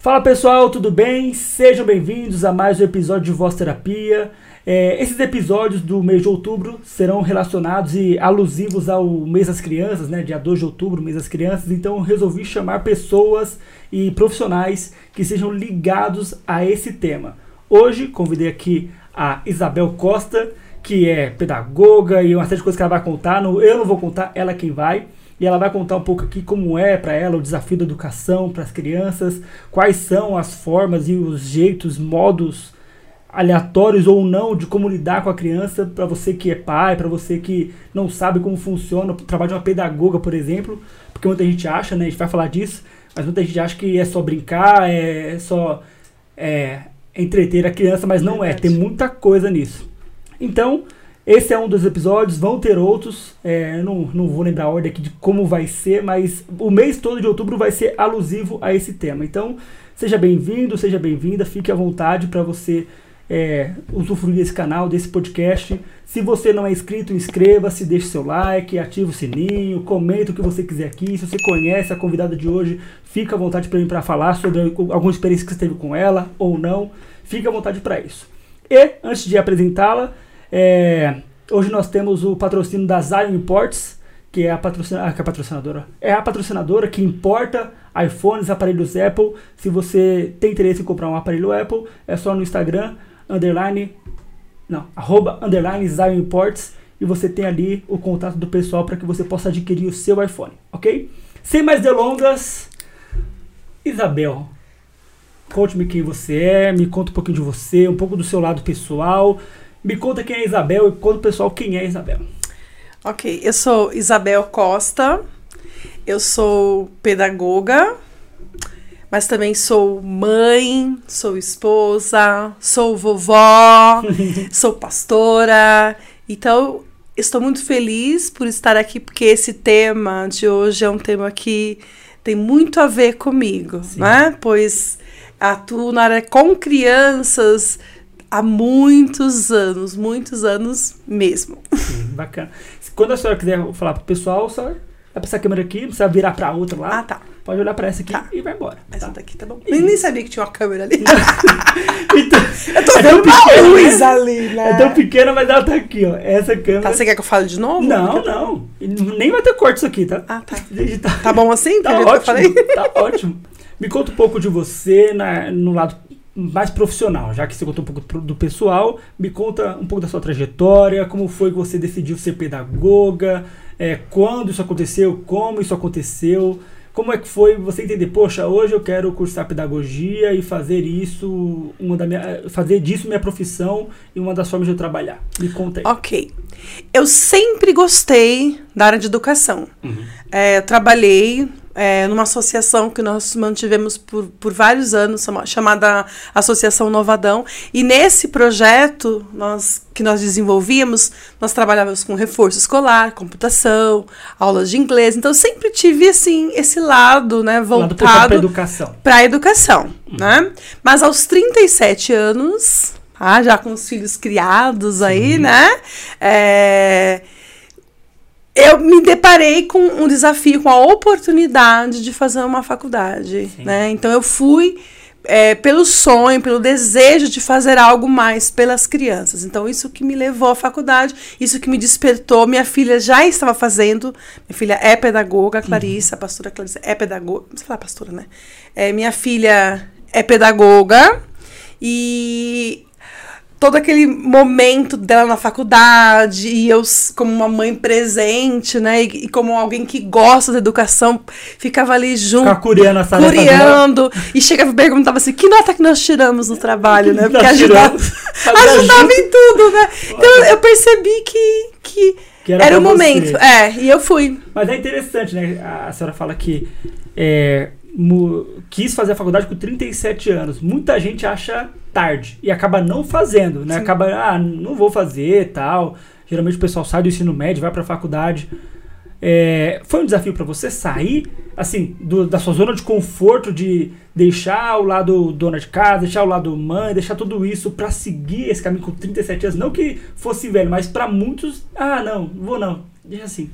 Fala pessoal, tudo bem? Sejam bem-vindos a mais um episódio de Voz Terapia. É, esses episódios do mês de outubro serão relacionados e alusivos ao mês das crianças, né? Dia 2 de outubro, mês das crianças. Então resolvi chamar pessoas e profissionais que sejam ligados a esse tema. Hoje convidei aqui a Isabel Costa, que é pedagoga e uma série de coisas que ela vai contar. Eu não vou contar, ela é quem vai. E ela vai contar um pouco aqui como é para ela o desafio da educação para as crianças, quais são as formas e os jeitos, modos aleatórios ou não de como lidar com a criança, para você que é pai, para você que não sabe como funciona o trabalho de uma pedagoga, por exemplo, porque muita gente acha, né, a gente vai falar disso, mas muita gente acha que é só brincar, é só é, entreter a criança, mas não é, tem muita coisa nisso. Então, esse é um dos episódios, vão ter outros. É, não, não vou lembrar a ordem aqui de como vai ser, mas o mês todo de outubro vai ser alusivo a esse tema. Então, seja bem-vindo, seja bem-vinda, fique à vontade para você é, usufruir desse canal, desse podcast. Se você não é inscrito, inscreva-se, deixe seu like, ative o sininho, comenta o que você quiser aqui. Se você conhece a convidada de hoje, fica à vontade para mim para falar sobre alguma experiência que você teve com ela ou não. Fique à vontade para isso. E, antes de apresentá-la, é, hoje nós temos o patrocínio da Zion Imports, que é a, patrocina, ah, que é a patrocinadora. É a patrocinadora que importa iPhones, aparelhos Apple. Se você tem interesse em comprar um aparelho Apple, é só no Instagram, underline, não, arroba, underline Zion Imports, e você tem ali o contato do pessoal para que você possa adquirir o seu iPhone, ok? Sem mais delongas, Isabel, conte-me quem você é, me conta um pouquinho de você, um pouco do seu lado pessoal, me conta quem é Isabel e conta o pessoal quem é Isabel. Ok, eu sou Isabel Costa, eu sou pedagoga, mas também sou mãe, sou esposa, sou vovó, sou pastora. Então, estou muito feliz por estar aqui, porque esse tema de hoje é um tema que tem muito a ver comigo, Sim. né? Pois atuo na área com crianças há muitos anos, muitos anos mesmo. Sim, bacana. Quando a senhora quiser falar pro pessoal, só vai pra essa câmera aqui, não precisa virar pra outra lá. Ah, tá. Pode olhar pra essa aqui tá. e vai embora. Essa tá? daqui tá bom. Eu nem sabia que tinha uma câmera ali. então, eu tô é vendo uma luz né? ali, né? É tão pequena, mas ela tá aqui, ó. Essa câmera. Tá, você quer que eu fale de novo? Não, não. Nem vai ter corte isso aqui, tá? Ah, tá. Tá, tá bom assim? Tá ótimo. Tá ótimo. Me conta um pouco de você na, no lado mais profissional, já que você contou um pouco do pessoal, me conta um pouco da sua trajetória, como foi que você decidiu ser pedagoga, é, quando isso aconteceu, como isso aconteceu, como é que foi você entender, poxa, hoje eu quero cursar pedagogia e fazer isso, uma da minha, fazer disso minha profissão e uma das formas de eu trabalhar. Me conta aí. Ok. Eu sempre gostei da área de educação. Uhum. É, trabalhei é, numa associação que nós mantivemos por, por vários anos, chamada Associação Novadão. E nesse projeto nós, que nós desenvolvíamos, nós trabalhávamos com reforço escolar, computação, aulas de inglês. Então, eu sempre tive assim, esse lado né, voltado para a educação. Para a educação uhum. né? Mas aos 37 anos, ah, já com os filhos criados aí, Sim. né? É, eu me deparei com um desafio, com a oportunidade de fazer uma faculdade, né? Então eu fui é, pelo sonho, pelo desejo de fazer algo mais pelas crianças. Então isso que me levou à faculdade, isso que me despertou. Minha filha já estava fazendo, minha filha é pedagoga, Clarissa, a pastora Clarissa é pedagoga, não sei falar pastora, né? É, minha filha é pedagoga e todo aquele momento dela na faculdade e eu como uma mãe presente, né, e, e como alguém que gosta da educação, ficava ali junto, curiando, a curiando e chegava e perguntava assim, que nota que nós tiramos no trabalho, né? Porque ajudava, ajudava em tudo, né? Então eu percebi que, que, que era, era o momento. Você. É, e eu fui. Mas é interessante, né? A senhora fala que é, quis fazer a faculdade com 37 anos. Muita gente acha tarde e acaba não fazendo, né? Sim. Acaba, ah, não vou fazer tal. Geralmente o pessoal sai do ensino médio, vai para a faculdade. É, foi um desafio para você sair, assim, do, da sua zona de conforto, de deixar o lado dona de casa, deixar o lado mãe, deixar tudo isso para seguir esse caminho com 37 anos. Não que fosse velho, mas para muitos, ah, não, vou não. Diz assim.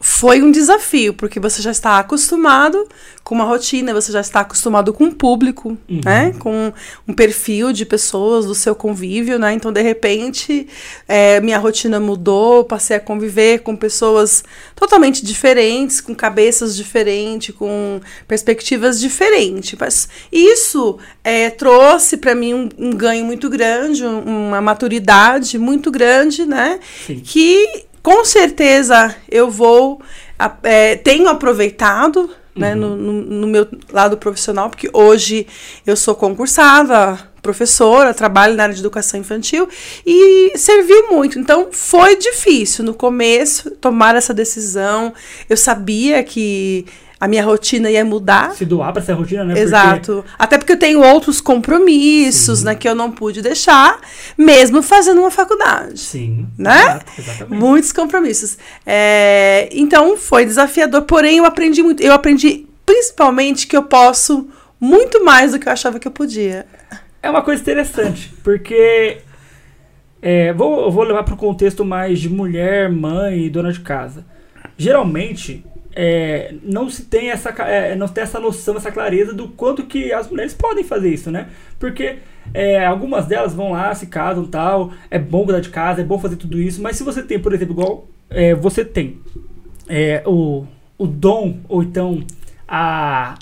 Foi um desafio, porque você já está acostumado com uma rotina, você já está acostumado com um público, Uhum. né? Com um perfil de pessoas do seu convívio, né? Então, de repente, é, minha rotina mudou, passei a conviver com pessoas totalmente diferentes, com cabeças diferentes, com perspectivas diferentes. Mas isso é, trouxe para mim um, um ganho muito grande, um- uma maturidade muito grande, né? Sim. que com certeza eu vou é, tenho aproveitado né, no, no- no meu lado profissional, porque hoje eu sou concursada, professora, trabalho na área de educação infantil e serviu muito. Então foi difícil no começo tomar essa decisão. Eu sabia que a minha rotina ia mudar. Se doar pra essa rotina, né? Porque- Exato. Até porque eu tenho outros compromissos, Sim. né, que eu não pude deixar, mesmo fazendo uma faculdade Sim. Né? Exato, exatamente. muitos compromissos. É, então foi desafiador, porém eu aprendi muito. Eu aprendi principalmente que eu posso muito mais do que eu achava que eu podia. É uma coisa interessante, porque é, vou, vou levar para o contexto mais de mulher, mãe e dona de casa. Geralmente, é, não se tem essa, é, não tem essa noção, essa clareza do quanto que as mulheres podem fazer isso, né? Porque é, algumas delas vão lá, se casam tal, é bom cuidar de casa, é bom fazer tudo isso, mas se você tem, por exemplo, igual é, você tem é, o, o dom, ou então a,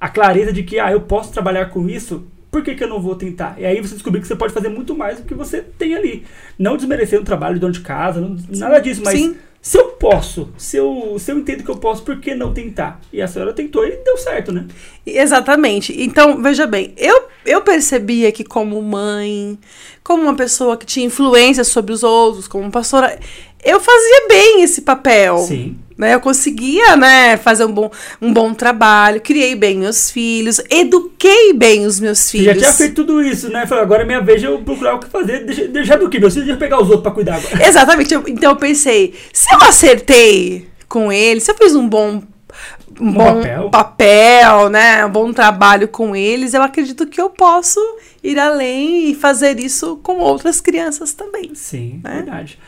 a clareza de que ah, eu posso trabalhar com isso, por que, que eu não vou tentar? E aí você descobrir que você pode fazer muito mais do que você tem ali. Não desmerecendo o trabalho de dono de casa, não- nada disso, mas Sim. Se eu posso, se eu, se eu entendo que eu posso, por que não tentar? E a senhora tentou e deu certo, né? Exatamente. Então, veja bem, eu, eu percebia que como mãe, como uma pessoa que tinha influência sobre os outros, como pastora, eu fazia bem esse papel. Sim. Né? Eu conseguia né, fazer um bom, um bom trabalho, criei bem meus filhos, eduquei bem os meus Você filhos. já tinha feito tudo isso, né? Falei, agora é minha vez de eu procurar o que fazer. Deixa, deixa do que? Meus filhos, eu pegar os outros pra cuidar agora. Exatamente. Então eu pensei, se eu acertei com ele, se eu fiz um bom Um bom papel. papel. né, um bom trabalho com eles, eu acredito que eu posso ir além e fazer isso com outras crianças também. Sim, Né? verdade.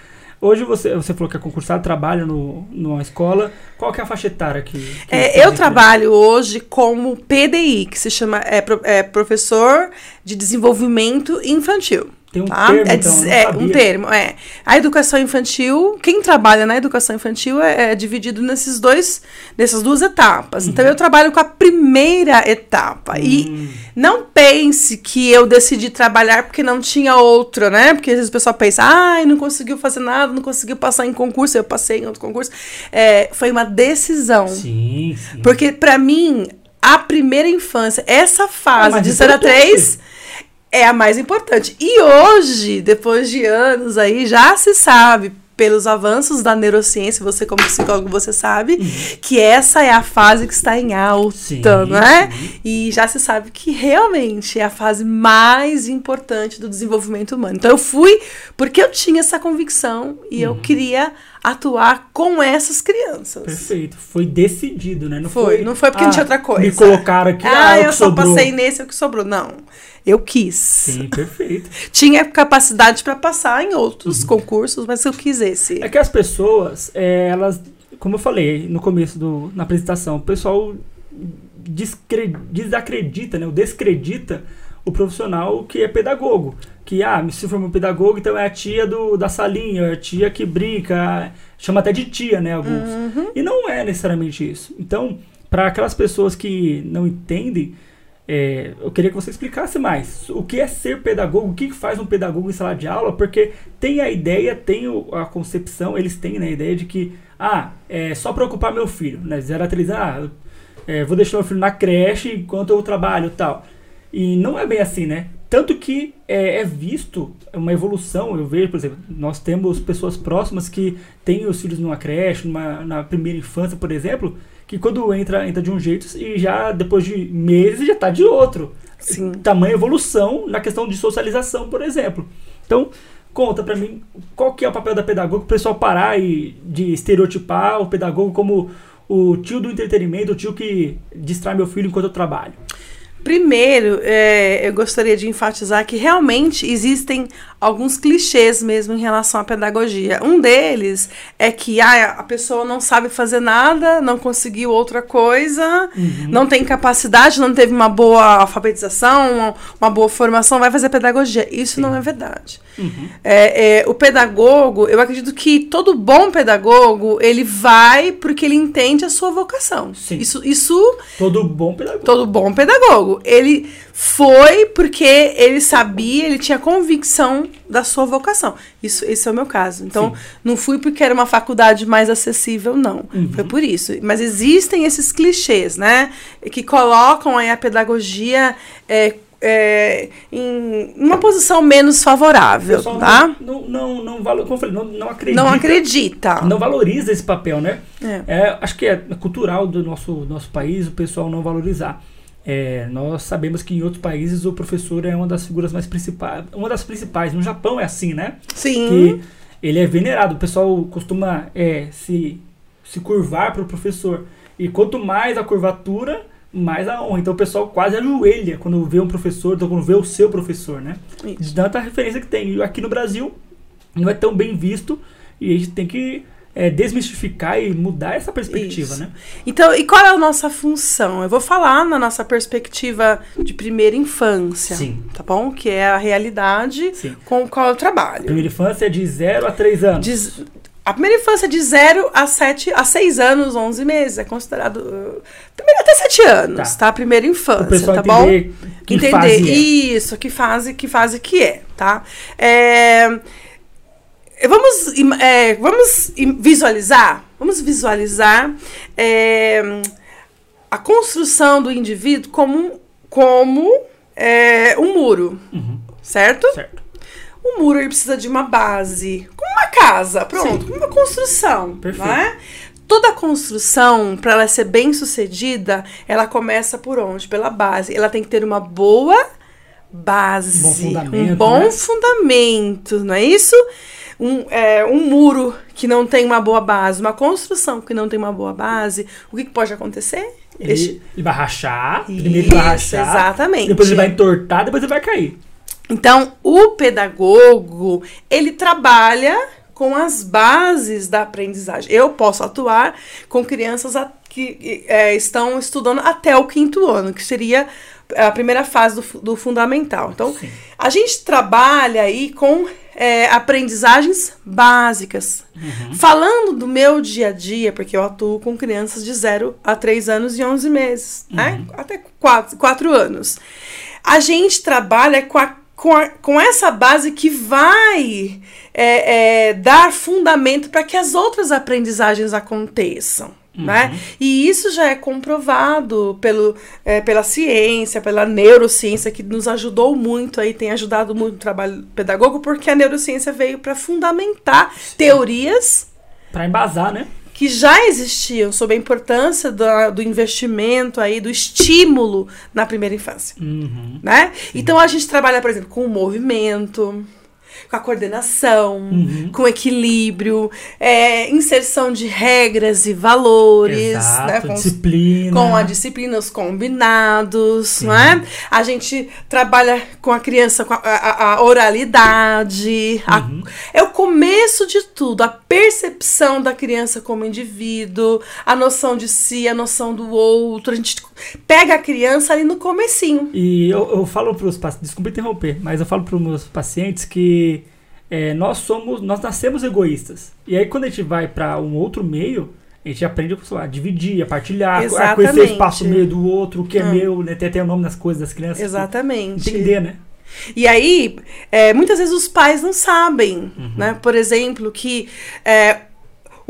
Hoje você, você falou que é concursado, trabalha no, numa escola. Qual que é a faixa etária que. que É, eu trabalho hoje como PDI, que se chama é, é, Professor de Desenvolvimento Infantil. Tem um tá? termo, é, então, é, um termo, é. A educação infantil, quem trabalha na educação infantil é, é dividido nesses dois, nessas duas etapas. Então eu trabalho com a primeira etapa. E Hum, não pense que eu decidi trabalhar porque não tinha outra, né? Porque às vezes o pessoal pensa, ai, não conseguiu fazer nada, não conseguiu passar em concurso, eu passei em outro concurso. É, foi uma decisão. sim, sim. Porque pra mim, a primeira infância, essa fase mais de 0 a importante. 3 é a mais importante. E hoje, depois de anos aí, já se sabe pelos avanços da neurociência, você como psicólogo, você sabe que essa é a fase que está em alta, Sim, né? sim. E já se sabe que realmente é a fase mais importante do desenvolvimento humano. Então eu fui porque eu tinha essa convicção e eu queria atuar com essas crianças. Perfeito. Foi decidido, né? Não Foi, foi, não foi porque não tinha outra coisa. Me colocaram aqui, Ah, ah, o eu só sobrou. passei nesse, é o que sobrou. Não. Eu quis. Sim, perfeito. Tinha capacidade para passar em outros concursos, mas eu quis esse. Uhum. É que as pessoas, é, elas, como eu falei no começo do, na apresentação, o pessoal desacredita, né, ou descredita o profissional que é pedagogo. Que, ah, se formou pedagogo, então é a tia do, da salinha, é a tia que brinca, chama até de tia, né, alguns. E não é necessariamente isso. Então, para aquelas pessoas que não entendem, é, eu queria que você explicasse mais o que é ser pedagogo, o que faz um pedagogo em sala de aula, porque tem a ideia, tem a concepção, eles têm né, a ideia de que, ah, é só preocupar meu filho, né? 0 a 3, ah, é, vou deixar meu filho na creche enquanto eu trabalho e tal. E não é bem assim, né? Tanto que é, é visto uma evolução, eu vejo, por exemplo, nós temos pessoas próximas que têm os filhos numa creche, numa, na primeira infância, por exemplo, que quando entra, entra de um jeito e já depois de meses já está de outro. Sim. Tamanha evolução na questão de socialização, por exemplo. Então, conta pra mim qual que é o papel da pedagoga, o pessoal parar e, de estereotipar o pedagogo como o tio do entretenimento, o tio que distrai meu filho enquanto eu trabalho. Primeiro, é, eu gostaria de enfatizar que realmente existem alguns clichês mesmo em relação à pedagogia. Um deles é que ah, a pessoa não sabe fazer nada, não conseguiu outra coisa, uhum. não tem capacidade, não teve uma boa alfabetização, uma boa formação, vai fazer pedagogia. Isso Sim. não é verdade. Uhum. É, é, o pedagogo, eu acredito que todo bom pedagogo, ele vai porque ele entende a sua vocação. Sim. Isso, isso... Todo bom pedagogo. Todo bom pedagogo. Ele foi porque ele sabia, ele tinha convicção da sua vocação. Isso, esse é o meu caso. Então, Sim. não fui porque era uma faculdade mais acessível, não. Uhum. Foi por isso. Mas existem esses clichês, né? Que colocam a pedagogia é, é, em uma posição menos favorável, tá? Não, não, não, não, como falei, não, não acredita. Não acredita. Não valoriza esse papel, né? É. é acho que é cultural do nosso, nosso país o pessoal não valorizar. É, nós sabemos que em outros países o professor é uma das figuras mais principais, uma das principais. No Japão é assim, né? Sim. Que ele é venerado. O pessoal costuma é, se, se curvar para o professor. E quanto mais a curvatura, mais a honra. Então o pessoal quase ajoelha quando vê um professor, então quando vê o seu professor, né? De tanta referência que tem. E aqui no Brasil não é tão bem visto e a gente tem que é, desmistificar e mudar essa perspectiva, Isso. né? Então, e qual é a nossa função? Eu vou falar na nossa perspectiva de primeira infância. Sim. Tá bom? Que é a realidade Sim. com qual eu trabalho. Primeira infância é de 0 a 3 anos. De, a primeira infância é de 0 a 7, a 6 anos, 11 meses. É considerado. Uh, até 7 anos, tá. tá? Primeira infância, o pessoal tá bom? Que entender fase é. isso, que fase, que fase que é, tá? É Vamos, é, vamos visualizar, vamos visualizar é, a construção do indivíduo como, como é, um muro, uhum. certo? Certo. O muro ele precisa de uma base, como uma casa, pronto, como uma construção, Perfeito. Né? Toda construção, para ela ser bem sucedida, ela começa por onde? Pela base. Ela tem que ter uma boa base, um bom fundamento, um bom né? fundamento, não é isso? Um, é, um muro que não tem uma boa base, uma construção que não tem uma boa base, o que, que pode acontecer? Ele, ele, vai rachar, Isso, primeiro ele vai rachar. Exatamente. Depois ele vai entortar, depois ele vai cair. Então, o pedagogo, ele trabalha com as bases da aprendizagem. Eu posso atuar com crianças que é, estão estudando até o quinto ano, que seria a primeira fase do, do fundamental. Então, Sim. a gente trabalha aí com é, aprendizagens básicas. Uhum. Falando do meu dia a dia, porque eu atuo com crianças de 0 a 3 anos e 11 meses, né? uhum. né? Até 4, 4 anos. A gente trabalha com a com, a, com essa base que vai é, é, dar fundamento para que as outras aprendizagens aconteçam. Uhum. Né? E isso já é comprovado pelo, é, pela ciência, pela neurociência, que nos ajudou muito aí, tem ajudado muito o trabalho pedagógico, porque a neurociência veio para fundamentar Sim. teorias. Para embasar, né? Que já existiam sobre a importância do, do investimento aí, do estímulo na primeira infância. Uhum. Né? Então a gente trabalha, por exemplo, com o movimento com a coordenação, uhum. com equilíbrio, é, inserção de regras e valores, Exato, né? Com, disciplina. com a disciplina, os combinados, Sim. não é? A gente trabalha com a criança com a, a, a oralidade, uhum. a, é o começo de tudo, a percepção da criança como indivíduo, a noção de si, a noção do outro, a gente pega a criança ali no comecinho. E eu, eu falo para os pacientes, desculpa interromper, mas eu falo para os meus pacientes que é, nós somos, nós nascemos egoístas. E aí quando a gente vai para um outro meio, a gente aprende a dividir, a partilhar, Exatamente. a conhecer o espaço meio do outro, o que é hum. meu, né? Ter até o nome das coisas das crianças. Exatamente. Entender, né? E aí, é, muitas vezes os pais não sabem, uhum. né? Por exemplo, que é,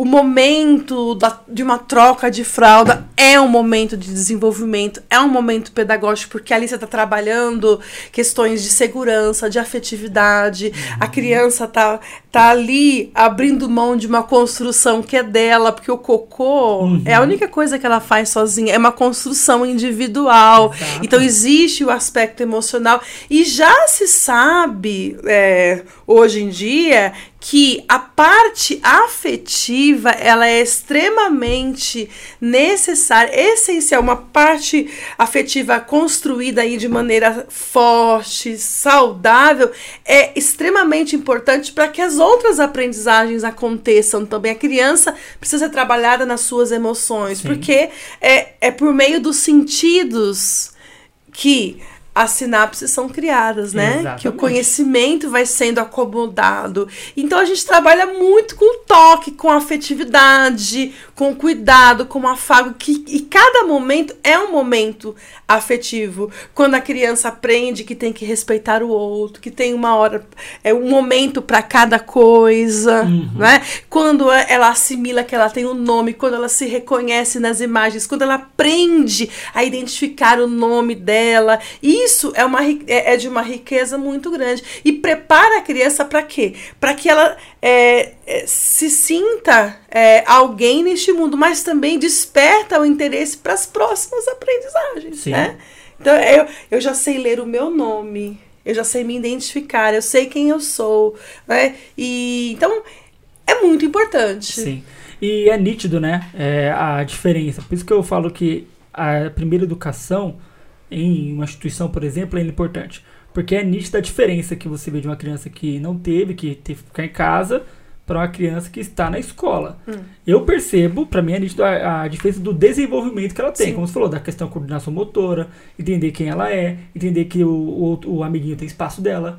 o momento da, de uma troca de fralda é um momento de desenvolvimento, é um momento pedagógico, porque ali você está trabalhando questões de segurança, de afetividade, uhum. a criança está tá ali abrindo mão de uma construção que é dela, porque o cocô Uhum. é a única coisa que ela faz sozinha, é uma construção individual. Exato. Então existe o aspecto emocional e já se sabe é, hoje em dia que a parte afetiva ela é extremamente necessária, essencial, uma parte afetiva construída aí de maneira forte, saudável, é extremamente importante para que as outras aprendizagens aconteçam também. A criança precisa ser trabalhada nas suas emoções, Sim. porque é, é por meio dos sentidos que as sinapses são criadas, né? Exatamente. Que o conhecimento vai sendo acomodado. Então a gente trabalha muito com toque, com afetividade, com cuidado, com afago, que, e cada momento é um momento afetivo. Quando a criança aprende que tem que respeitar o outro, que tem uma hora, é um momento para cada coisa, né? Quando ela assimila que ela tem um nome, quando ela se reconhece nas imagens, quando ela aprende a identificar o nome dela, isso é, uma, é é de uma riqueza muito grande. E prepara a criança para quê? Para que ela é, é, se sinta é, alguém neste mundo, mas também desperta o interesse para as próximas aprendizagens. Sim. Né? Então eu, eu já sei ler o meu nome, eu já sei me identificar, eu sei quem eu sou. Né? E, então é muito importante. Sim. E é nítido, né? é, a diferença. Por isso que eu falo que a primeira educação em uma instituição, por exemplo, é importante. Porque é nítida a diferença que você vê de uma criança que não teve, que teve que ficar em casa, para uma criança que está na escola. Hum. Eu percebo, para mim, é nítido a, a diferença do desenvolvimento que ela tem. Sim. Como você falou, da questão da coordenação motora, entender quem ela é, entender que o, o, outro- o amiguinho tem espaço dela.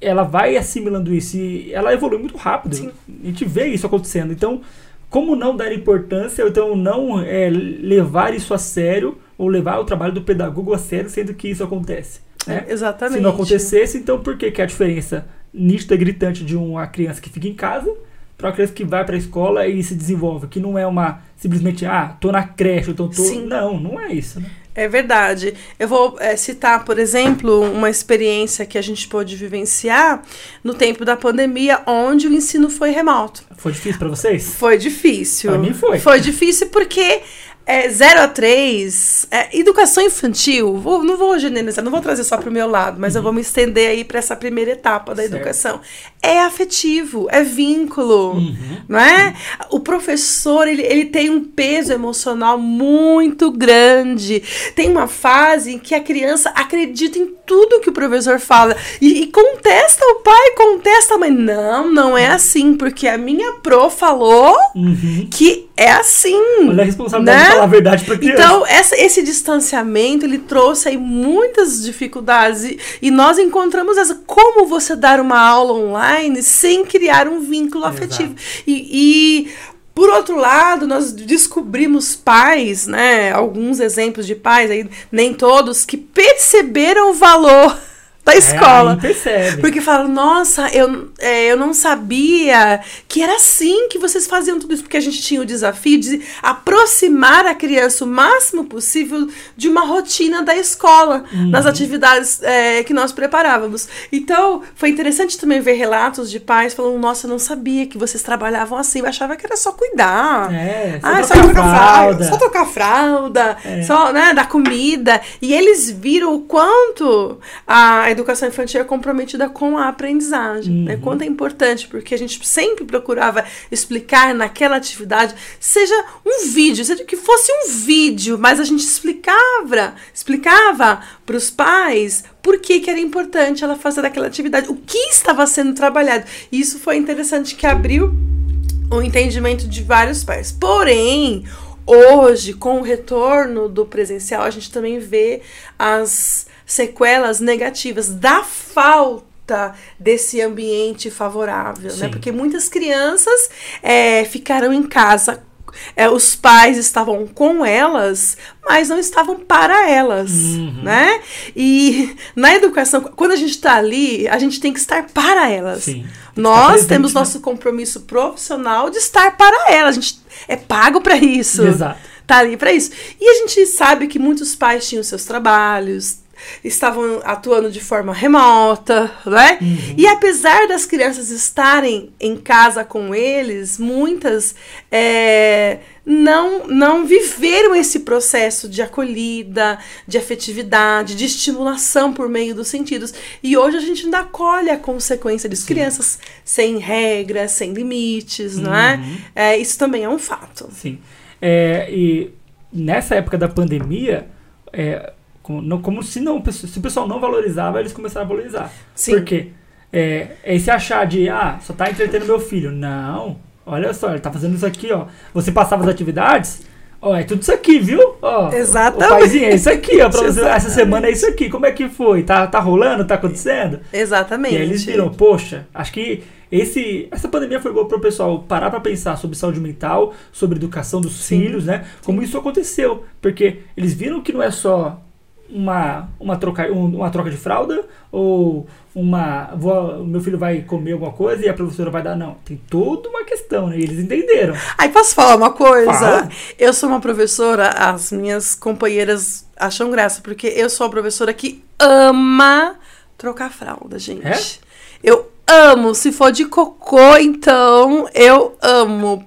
Ela vai assimilando isso e ela evolui muito rápido. Sim. A gente vê isso acontecendo. Então, como não dar importância, ou então não é, levar isso a sério, ou levar o trabalho do pedagogo a sério, sendo que isso acontece. Né? É, exatamente. Se não acontecesse, então por que, que a diferença nítida, gritante de uma criança que fica em casa para uma criança que vai para a escola e se desenvolve? Que não é uma simplesmente, ah, tô na creche, então tô. Sim. Não, não é isso, né? É verdade. Eu vou é, citar, por exemplo, uma experiência que a gente pôde vivenciar no tempo da pandemia, onde o ensino foi remoto. Foi difícil para vocês? Foi difícil. Pra mim foi. Foi difícil porque é, 0 a 3, é, educação infantil, vou- não vou generalizar, não vou trazer só pro meu lado, mas eu vou me estender aí para essa primeira etapa da Certo. educação. É afetivo, é vínculo, Uhum. não é? O professor, ele, ele tem um peso emocional muito grande. Tem uma fase em que a criança acredita em tudo que o professor fala e, e contesta o pai, contesta a mãe. Não, não é assim, porque a minha pro falou Uhum. que é assim. Olha a responsabilidade né? Falar a verdade para criança. Então, essa, esse distanciamento, ele trouxe aí muitas dificuldades. E, e nós encontramos essa. Como você dar uma aula online sem criar um vínculo Exato. afetivo? E, e, por outro lado, nós descobrimos pais, né? Alguns exemplos de pais, aí, nem todos, que perceberam o valor da escola. É, percebe. Porque falam, nossa, eu, é, eu não sabia que era assim que vocês faziam tudo isso. Porque a gente tinha o desafio de aproximar a criança o máximo possível de uma rotina da escola, nas atividades é, que nós preparávamos. Então, foi interessante também ver relatos de pais falando, nossa, eu não sabia que vocês trabalhavam assim. Eu achava que era só cuidar. É, só Ah, só trocar trocar fralda. fralda, só trocar fralda, É. só, né, dar comida. E eles viram o quanto a educação infantil é comprometida com a aprendizagem, né? Uhum. Quanto é importante, porque a gente sempre procurava explicar naquela atividade, seja um vídeo, seja que fosse um vídeo, mas a gente explicava, explicava para os pais por que, que era importante ela fazer aquela atividade, o que estava sendo trabalhado. E isso foi interessante que abriu o entendimento de vários pais. Porém, hoje, com o retorno do presencial, a gente também vê as sequelas negativas da falta desse ambiente favorável, né? Sim. Porque muitas crianças é, ficaram em casa. é, os pais estavam com elas, mas não estavam para elas, Uhum. né? E na educação, quando a gente está ali, a gente tem que estar para elas. Sim. Nós presente, temos né? nosso compromisso profissional de estar para ela. A gente é pago para isso. Exato. Tá ali para isso. E a gente sabe que muitos pais tinham seus trabalhos, estavam atuando de forma remota, né? Uhum. E apesar das crianças estarem em casa com eles, muitas é, não, não viveram esse processo de acolhida, de afetividade, de estimulação por meio dos sentidos. E hoje a gente ainda colhe a consequência disso. Crianças sem regras, sem limites, não é? Uhum. é? Isso também é um fato. Sim. É, e nessa época da pandemia, é, como, não- como se, não, se o pessoal não valorizava, eles começaram a valorizar. Sim. Por quê? É, é esse achar de, ah, só tá entretendo meu filho. Não, olha só, ele tá fazendo isso aqui, ó. Você passava as atividades, ó, é tudo isso aqui, viu? Ó, Exatamente. O paizinho, é isso aqui, ó. Pra você, essa semana é isso aqui. Como é que foi? Tá, tá rolando? Tá acontecendo? Exatamente. E aí eles viram, poxa, acho que esse, essa pandemia foi boa para o pessoal parar para pensar sobre saúde mental, sobre educação dos Sim. filhos, né? Como isso aconteceu. Porque eles viram que não é só uma, uma, troca, um- uma troca de fralda ou uma. Vou, meu filho vai comer alguma coisa e a professora vai dar. Não, tem toda uma questão, né? E eles entenderam. Aí posso falar uma coisa? Fala. Eu sou uma professora, as minhas companheiras acham graça, porque eu sou uma professora que ama trocar fralda, gente. É? Eu amo. Se for de cocô, então eu amo.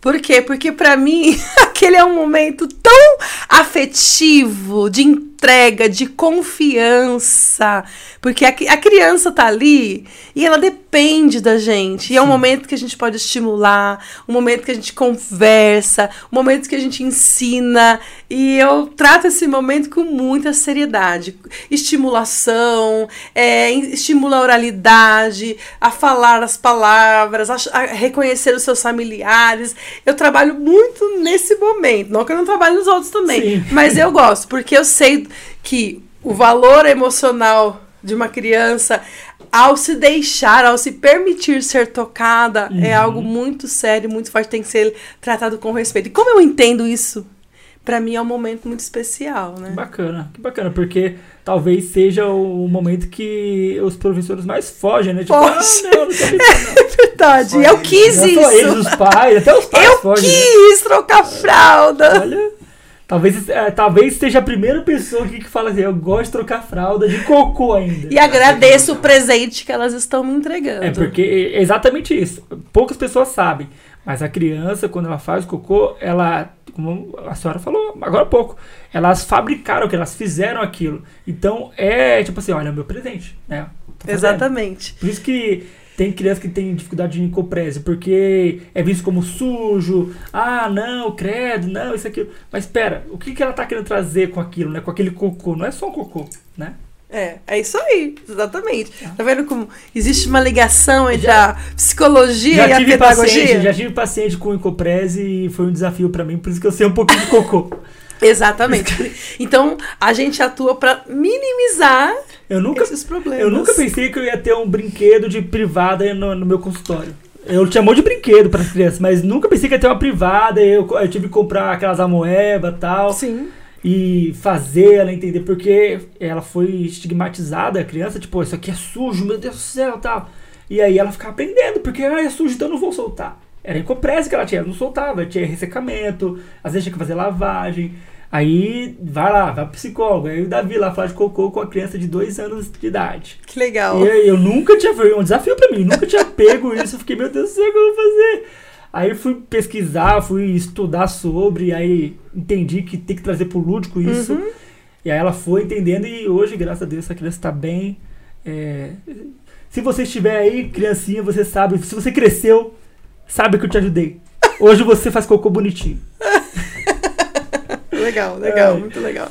Por quê? Porque pra mim aquele é um momento tão afetivo, de entrega, de confiança. Porque a, a criança tá ali e ela depende da gente. E é um momento que a gente pode estimular, um momento que a gente conversa, um momento que a gente ensina. E eu trato esse momento com muita seriedade. Estimulação, é, estimula a oralidade, a falar as palavras, a, a reconhecer os seus familiares. Eu trabalho muito nesse momento. Não que eu não trabalhe nos outros também. Sim. Mas eu gosto, porque eu sei que o valor emocional de uma criança, ao se deixar, ao se permitir ser tocada, é Uhum. algo muito sério, muito forte, tem que ser tratado com respeito. E como eu entendo isso, pra mim é um momento muito especial, né? Que bacana, que bacana, porque talvez seja o momento que os professores mais fogem, né? Tipo, ah, Fogem. não, não quero isso, não. É verdade, eu quis Não só eles, isso. os pais, até os pais Eu fogem. né? quis trocar fralda. Olha, talvez, é, talvez seja a primeira pessoa aqui que fala assim, eu gosto de trocar fralda de cocô ainda. E agradeço o presente que elas estão me entregando. É porque é exatamente isso. Poucas pessoas sabem. Mas a criança, quando ela faz cocô, ela, como a senhora falou agora há pouco, elas fabricaram aquilo, elas fizeram aquilo. Então é tipo assim, olha, é o meu presente, né? Exatamente. Por isso que tem criança que tem dificuldade de incoprese, porque é visto como sujo. Ah, não, credo, não, isso aqui. Mas espera, o que, que ela tá querendo trazer com aquilo, né? Com aquele cocô? Não é só um cocô, né? É, é isso aí, exatamente. Tá vendo como existe uma ligação entre a psicologia Já e a tive, pedagogia? paciente, já tive paciente com incoprese e foi um desafio pra mim, por isso que eu sei um pouquinho de cocô. Exatamente. Então, a gente atua pra minimizar Eu nunca, esses problemas. eu nunca pensei que eu ia ter um brinquedo de privada no, no meu consultório. Eu tinha um monte de brinquedo para as crianças, mas nunca pensei que ia ter uma privada. Eu, eu tive que comprar aquelas amoeba e tal. Sim. e fazer ela entender porque ela foi estigmatizada, a criança, tipo, isso aqui é sujo, meu Deus do céu, tal. E aí ela ficava aprendendo, porque ah, é sujo, então eu não vou soltar. Era incoprese que ela tinha, ela não soltava, tinha ressecamento, às vezes tinha que fazer lavagem. Aí vai lá, vai pro psicólogo. Aí o Davi lá fala de cocô com a criança de dois anos de idade. Que legal. E aí eu nunca tinha, foi um desafio pra mim, nunca tinha pego isso. Eu fiquei, meu Deus do céu, o que eu vou fazer? Aí fui pesquisar, fui estudar sobre, aí entendi que tem que trazer pro lúdico isso. Uhum. E aí ela foi entendendo e hoje, graças a Deus, essa criança tá bem. É, Se você estiver aí, criancinha, você sabe, se você cresceu, sabe que eu te ajudei. Hoje você faz cocô bonitinho. Legal, legal, É. muito legal.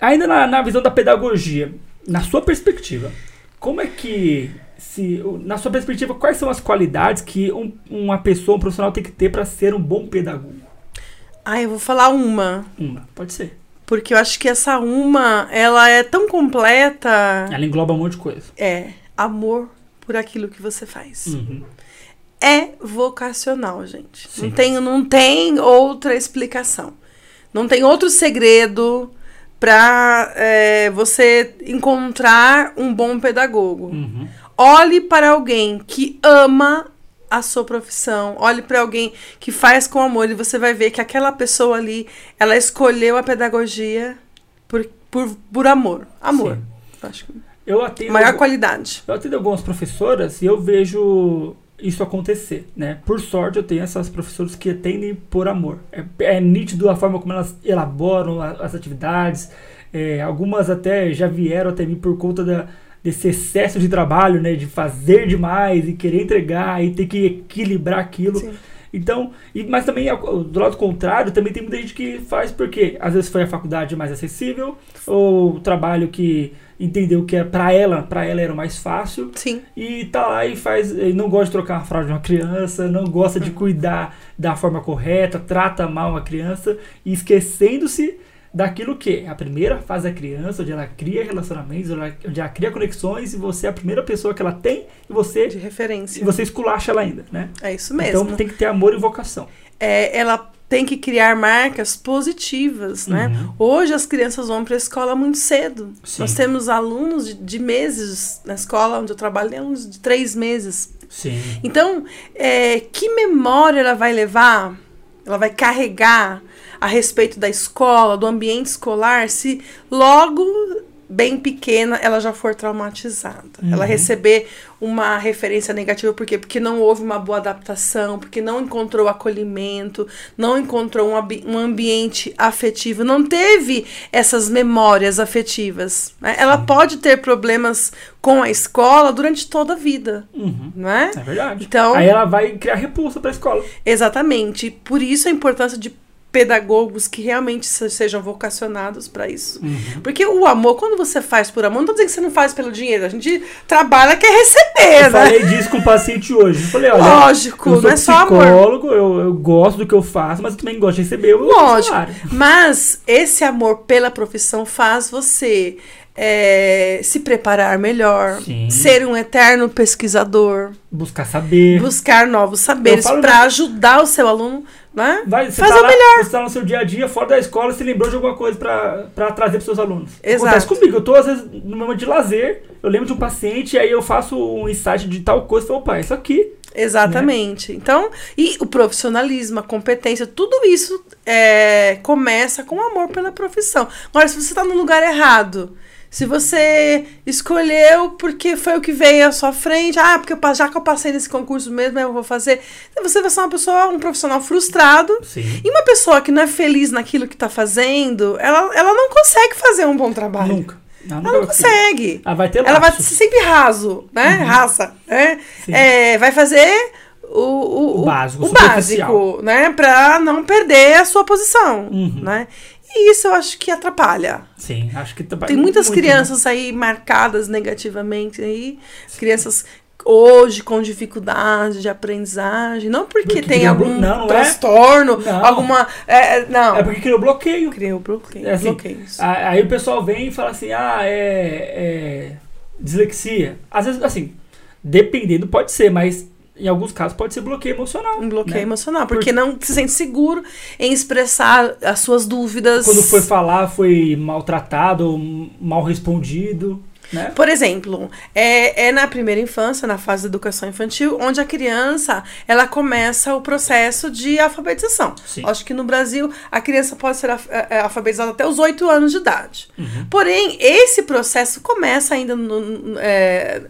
Ainda na, na visão da pedagogia, na sua perspectiva, como é que, se, na sua perspectiva, quais são as qualidades que um- uma pessoa, um profissional tem que ter para ser um bom pedagogo? Ah, eu vou falar uma. Uma, pode ser. Porque eu acho que essa uma, ela é tão completa. Ela engloba um monte de coisa. É amor por aquilo que você faz. Uhum. É vocacional, gente. Sim. Não tem, não tem outra explicação. Não tem outro segredo para você encontrar um bom pedagogo. Uhum. Olhe para alguém que ama a sua profissão, olhe para alguém que faz com amor e você vai ver que aquela pessoa ali, ela escolheu a pedagogia por, por, por amor. Amor. Sim. Acho que Eu atendo, maior qualidade. eu atendo algumas professoras e eu vejo isso acontecer, né? Por sorte, eu tenho essas professoras que atendem por amor. É, é nítido a forma como elas elaboram a- as atividades. É, algumas até já vieram até mim por conta da, desse excesso de trabalho, né? De fazer demais e querer entregar e ter que equilibrar aquilo. Sim. Então, e, mas também do lado contrário, também tem muita gente que faz porque às vezes foi a faculdade mais acessível ou o trabalho que entendeu que é para ela, para ela era o mais fácil Sim. e tá lá e faz, e não gosta de trocar a fralda de uma criança, não gosta de cuidar da forma correta, trata mal a criança e esquecendo-se daquilo que é a primeira fase da criança, onde ela cria relacionamentos, onde ela, onde ela cria conexões e você é a primeira pessoa que ela tem e você De referência. e você esculacha ela ainda, né? É isso mesmo. Então tem que ter amor e vocação. é, ela tem que criar marcas positivas, né? Uhum. Hoje as crianças vão para a escola muito cedo. Sim. Nós temos alunos de, de meses na escola onde eu trabalho, tem alunos de três meses. Sim. Então, é, que memória ela vai levar? Ela vai carregar a respeito da escola, do ambiente escolar, se logo bem pequena ela já for traumatizada. Ela Uhum. receber uma referência negativa, por quê? Porque não houve uma boa adaptação, porque não encontrou acolhimento, não encontrou um, um ambiente afetivo, não teve essas memórias afetivas. né? Ela pode ter problemas com a escola durante toda a vida, Uhum. não é? É verdade. Então- Aí ela vai criar repulsa pra escola. Exatamente. Por isso a importância de pedagogos que realmente se- sejam vocacionados para isso. Uhum. Porque o amor, quando você faz por amor, não tô dizendo que você não faz pelo dinheiro. A gente trabalha quer receber, Eu né? falei disso com o paciente hoje. Eu falei, olha, Lógico, eu não é só amor. psicólogo, eu, eu gosto do que eu faço, mas eu também gosto de receber o Lógico. Mas esse amor pela profissão faz você é, se preparar melhor, Sim. ser um eterno pesquisador, Buscar saber. buscar novos saberes Eu para ajudar o seu aluno, né? Vai, Fazer tá o lá, melhor. Você tá no seu dia a dia, fora da escola, você lembrou de alguma coisa pra, pra trazer pros seus alunos. Exato. Acontece comigo. Eu tô, às vezes, no momento de lazer, eu lembro de um paciente, aí eu faço um insight de tal coisa, e falo, opa, isso aqui. Exatamente. Então, e o profissionalismo, a competência, tudo isso é, começa com amor pela profissão. Agora, se você está no lugar errado, se você escolheu porque foi o que veio à sua frente, ah, porque eu, já que eu passei nesse concurso mesmo, eu vou fazer. Então, você vai ser uma pessoa, um profissional frustrado. Sim. E uma pessoa que não é feliz naquilo que está fazendo, ela, ela não consegue fazer um bom trabalho. Nunca. Não, Ela não vai conseguir. consegue. Ela vai ter Ela vai ser sempre raso, né? Raça, né? Uhum. É, vai fazer o, o, O básico, o básico, né? Pra não perder a sua posição, Uhum. né? E isso eu acho que atrapalha. Sim, acho que tá- Tem muitas muito, né? crianças aí marcadas negativamente aí, crianças hoje com dificuldade de aprendizagem, não porque, Porque tem algum não, não é? transtorno, Não. alguma, é, não, É porque criou bloqueio. criou bloqueio, É assim, bloqueios. Aí o pessoal vem e fala assim, ah, é, é dislexia. Às vezes, assim, dependendo pode ser, mas em alguns casos pode ser bloqueio emocional. Um bloqueio né? emocional, porque não se sente seguro em expressar as suas dúvidas. Quando foi falar, foi maltratado, mal respondido, né? Por exemplo, é, é na primeira infância, na fase da educação infantil, onde a criança ela começa o processo de alfabetização. Sim. Acho que no Brasil a criança pode ser é, alfabetizada até os 8 anos de idade. Uhum. Porém, esse processo começa ainda no- é,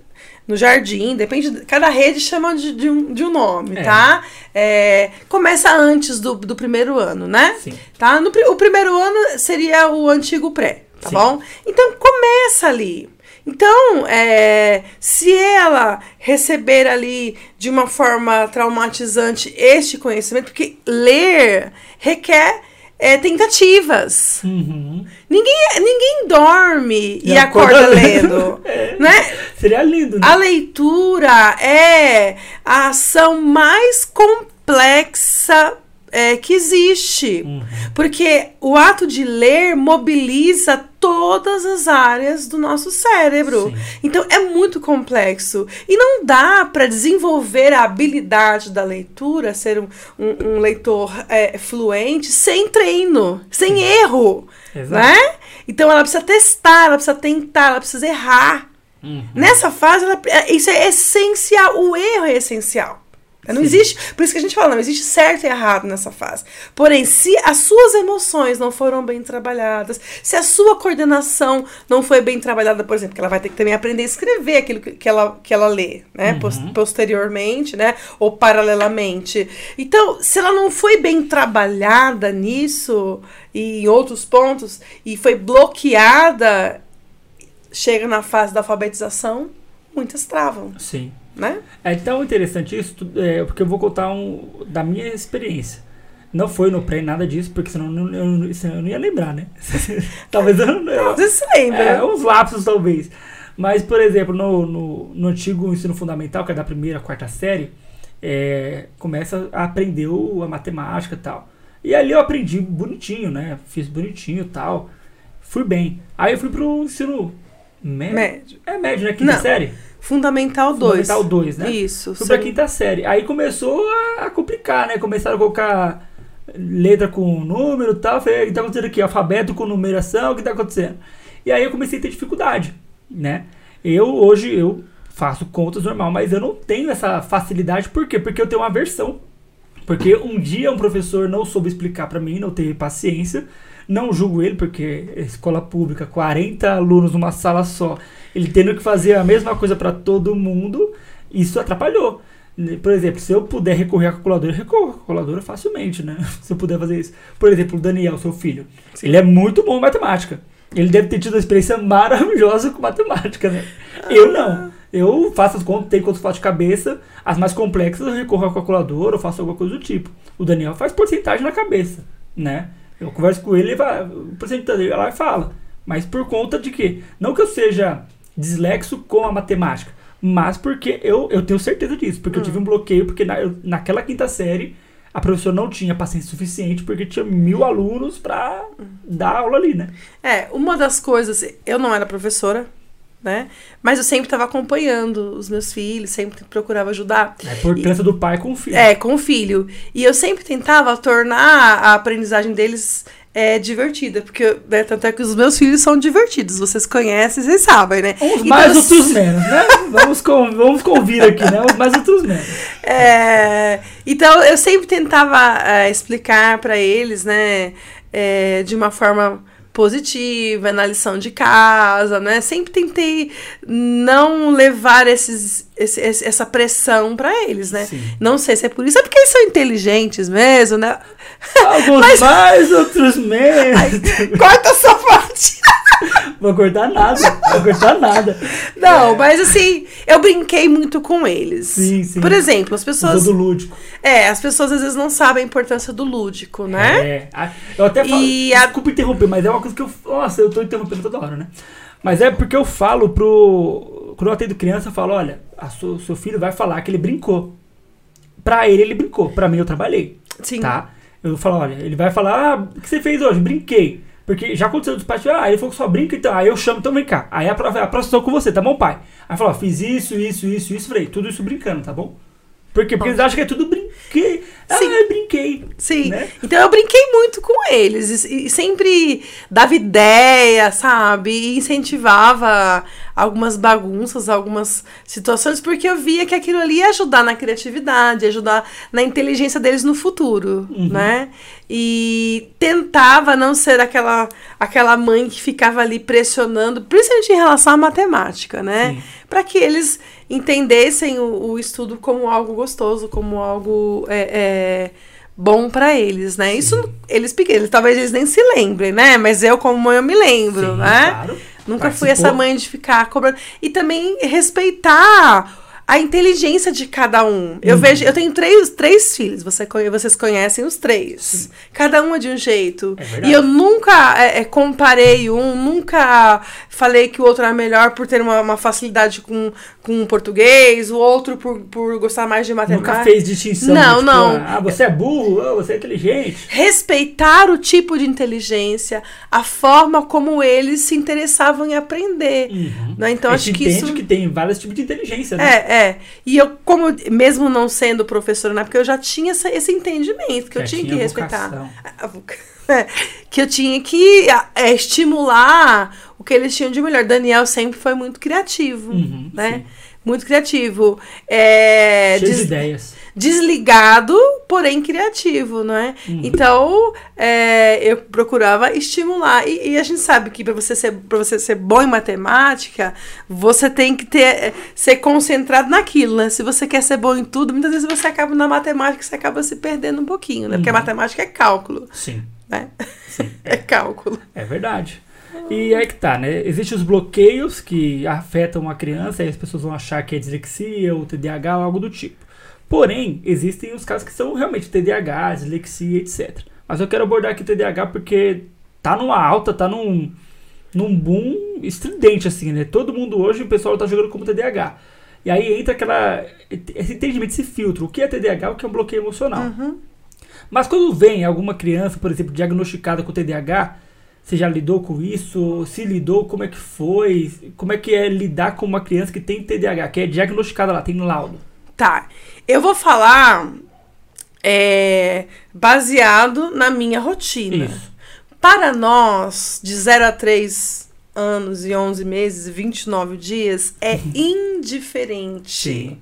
no jardim, depende. de- Cada rede chama de, de um, de um nome, É. tá? É, começa antes do, do primeiro ano, né? Sim. Tá? No, o primeiro ano seria o antigo pré, tá Sim. bom? Então começa ali. Então, é, se ela receber ali de uma forma traumatizante este conhecimento, porque ler requer é, tentativas. Uhum. Ninguém, ninguém dorme e, E acorda, acorda lendo, É. né? Seria lindo, né? A leitura é a ação mais complexa é, que existe. Uhum. Porque o ato de ler mobiliza todas as áreas do nosso cérebro. Sim. Então é muito complexo. E não dá para desenvolver a habilidade da leitura, ser um, um- um leitor é, fluente, sem treino, sem erro. Exato. Né? Então ela precisa testar, ela precisa tentar, ela precisa errar. Uhum. Nessa fase, ela- é, isso é essencial. O erro é essencial. Não Sim. existe. Por isso que a gente fala, não existe certo e errado nessa fase. Porém, se as suas emoções não foram bem trabalhadas, se a sua coordenação não foi bem trabalhada, por exemplo, que ela vai ter que também aprender a escrever aquilo que, ela, que ela lê, né? Pos- posteriormente, né? Ou paralelamente. Então, se ela não foi bem trabalhada nisso e em outros pontos, e foi bloqueada, chega na fase da alfabetização, muitas travam, Sim. Né? É tão interessante isso, é, porque eu vou contar um, da minha experiência. Não foi no pré nada disso, porque senão eu não, eu, senão eu não ia lembrar, né? talvez eu não. eu- Você se lembra? é, uns lapsos, talvez. Mas, por exemplo, no, no, no antigo ensino fundamental, que é da primeira, quarta série, é, começa a aprender o- a matemática e tal. E ali eu aprendi bonitinho, né? Fiz bonitinho e tal. Fui bem. Aí eu fui pro ensino médio. Médio. É médio, né? Quinta série? Fundamental 2. Fundamental 2, né? Isso. Pra sim. quinta série. Aí começou a, a complicar, né? Começaram a colocar letra com número e tal. Falei, o que tá acontecendo aqui? Alfabeto com numeração, o que tá acontecendo? E aí eu comecei a ter dificuldade, né? Eu, hoje, eu faço contas normal, mas eu não tenho essa facilidade. Por quê? Porque eu tenho uma aversão. Porque um dia um professor não soube explicar pra mim, não teve paciência. Não julgo ele, porque escola pública, 40 alunos numa sala só, ele tendo que fazer a mesma coisa pra todo mundo, isso atrapalhou. Por exemplo, se eu puder recorrer à calculadora, eu recorro à calculadora facilmente, né? Se eu puder fazer isso. Por exemplo, o Daniel, seu filho. Ele é muito bom em matemática. Ele deve ter tido uma experiência maravilhosa com matemática, né? Eu não. Eu faço as contas, tenho contas de cabeça. As mais complexas eu recorro à calculadora ou faço alguma coisa do tipo. O Daniel faz porcentagem na cabeça, né? Eu converso com ele, ele vai, o porcentagem lá e fala. Mas por conta de que, não que eu seja dislexo com a matemática, mas porque eu, eu tenho certeza disso, porque eu tive um bloqueio, porque na, eu- naquela quinta série a professora não tinha paciência suficiente, porque tinha mil alunos pra dar aula ali, né? É, uma das coisas, eu não era professora, né? Mas eu sempre estava acompanhando os meus filhos, sempre procurava ajudar. A importância do pai com o filho. É, com o filho. E eu sempre tentava tornar a aprendizagem deles é, divertida, porque né, tanto é que os meus filhos são divertidos. Vocês conhecem, vocês sabem, né? Uns Então, mais, outros menos, né? Vamos, com, vamos convir aqui, né? Uns mais, outros menos. É, então eu sempre tentava é, explicar para eles, né, é, de uma forma positiva, na lição de casa, né? Sempre tentei não levar esses, esse- essa pressão para eles, né? Sim. Não sei se é por isso, é porque eles são inteligentes mesmo, né? Alguns mais, outros menos. Corta essa parte. Vou cortar nada, vou cortar nada. Não, mas assim, eu brinquei muito com eles. Sim, sim. Por exemplo, as pessoas. Do lúdico. É, as pessoas às vezes não sabem a importância do lúdico, né? É. a- Eu até falo. E a- Desculpa interromper, mas é uma coisa que eu. Nossa, eu tô interrompendo toda hora, né? Mas é porque eu falo pro. Quando eu atendo criança, eu falo: olha, a su- seu filho vai falar que ele brincou. Pra ele, ele brincou. Pra mim, eu trabalhei. Sim. Tá? Eu falo: olha, ele vai falar: ah, o que você fez hoje? Brinquei. Porque já aconteceu dos pais, ah, ele falou que só brinca, então. Aí eu chamo, então vem cá. Aí a, pró- a próxima com você, tá bom, pai? Aí fala: ó, fiz isso, isso, isso, isso. Falei: tudo isso brincando, tá bom? Por quê? Porque eles acham que é tudo brinquei. Ah, Sim. eu brinquei. Sim. né? Então eu brinquei muito com eles e, e sempre dava ideia, sabe? E incentivava algumas bagunças, algumas situações, porque eu via que aquilo ali ia ajudar na criatividade, ia ajudar na inteligência deles no futuro, Uhum. né? E tentava não ser aquela, aquela mãe que ficava ali pressionando, principalmente em relação à matemática, né? Sim. Para que eles entendessem o, o estudo como algo gostoso, como algo é, é, bom para eles, né? Isso eles pequenos, talvez eles nem se lembrem, né? Mas eu como mãe eu me lembro, Sim, né? claro. Nunca fui Participou. essa mãe de ficar cobrando e também respeitar a inteligência de cada um. Eu Uhum. vejo, eu tenho três, três filhos, você, vocês conhecem os três. Cada um é de um jeito. É e eu nunca é, é, comparei um, nunca falei que o outro era melhor por ter uma, uma facilidade com, com português, o outro por, por gostar mais de matemática. Nunca fez distinção. Não, tipo, não. Ah, você é burro, ah, você é inteligente. Respeitar o tipo de inteligência, a forma como eles se interessavam em aprender. Né? Então, a acho que entende isso. que tem vários tipos de inteligência, né? É, é. E eu, como, mesmo não sendo professora na época, eu já tinha essa- esse entendimento, que eu Já tinha que tinha respeitar. vocação. A voca- é, que eu tinha que é, estimular o que eles tinham de melhor. Daniel sempre foi muito criativo, Uhum, né? sim. Muito criativo. É, Cheio de des- ideias. Desligado, porém criativo, não é? Uhum. Então, é, eu procurava estimular. E, e, a gente sabe que para você, ser, você ser bom em matemática, você tem que ter, é, ser concentrado naquilo, né? Se você quer ser bom em tudo, muitas vezes você acaba na matemática, você acaba se perdendo um pouquinho, né? Porque a uhum. matemática é cálculo. Sim. Né? Sim. é cálculo. É verdade. E aí que tá, né? Existem os bloqueios que afetam a criança, e as pessoas vão achar que é dislexia ou TDAH ou algo do tipo. Porém, existem os casos que são realmente TDAH, dislexia, etc. Mas eu quero abordar aqui o TDAH porque tá numa alta, tá num, num boom estridente, assim, né? Todo mundo hoje, o pessoal tá jogando como TDAH. E aí entra aquela, esse entendimento, esse filtro. O que é TDAH, o que é um bloqueio emocional. Uhum. Mas quando vem alguma criança, por exemplo, diagnosticada com TDAH, você já lidou com isso? Se lidou, como é que foi? Como é que é lidar com uma criança que tem TDAH, que é diagnosticada lá, tem laudo? Tá. Eu vou falar é, baseado na minha rotina. Isso. Para nós, de 0 a 3 anos e 11 meses e 29 dias, é uhum. indiferente. Sim.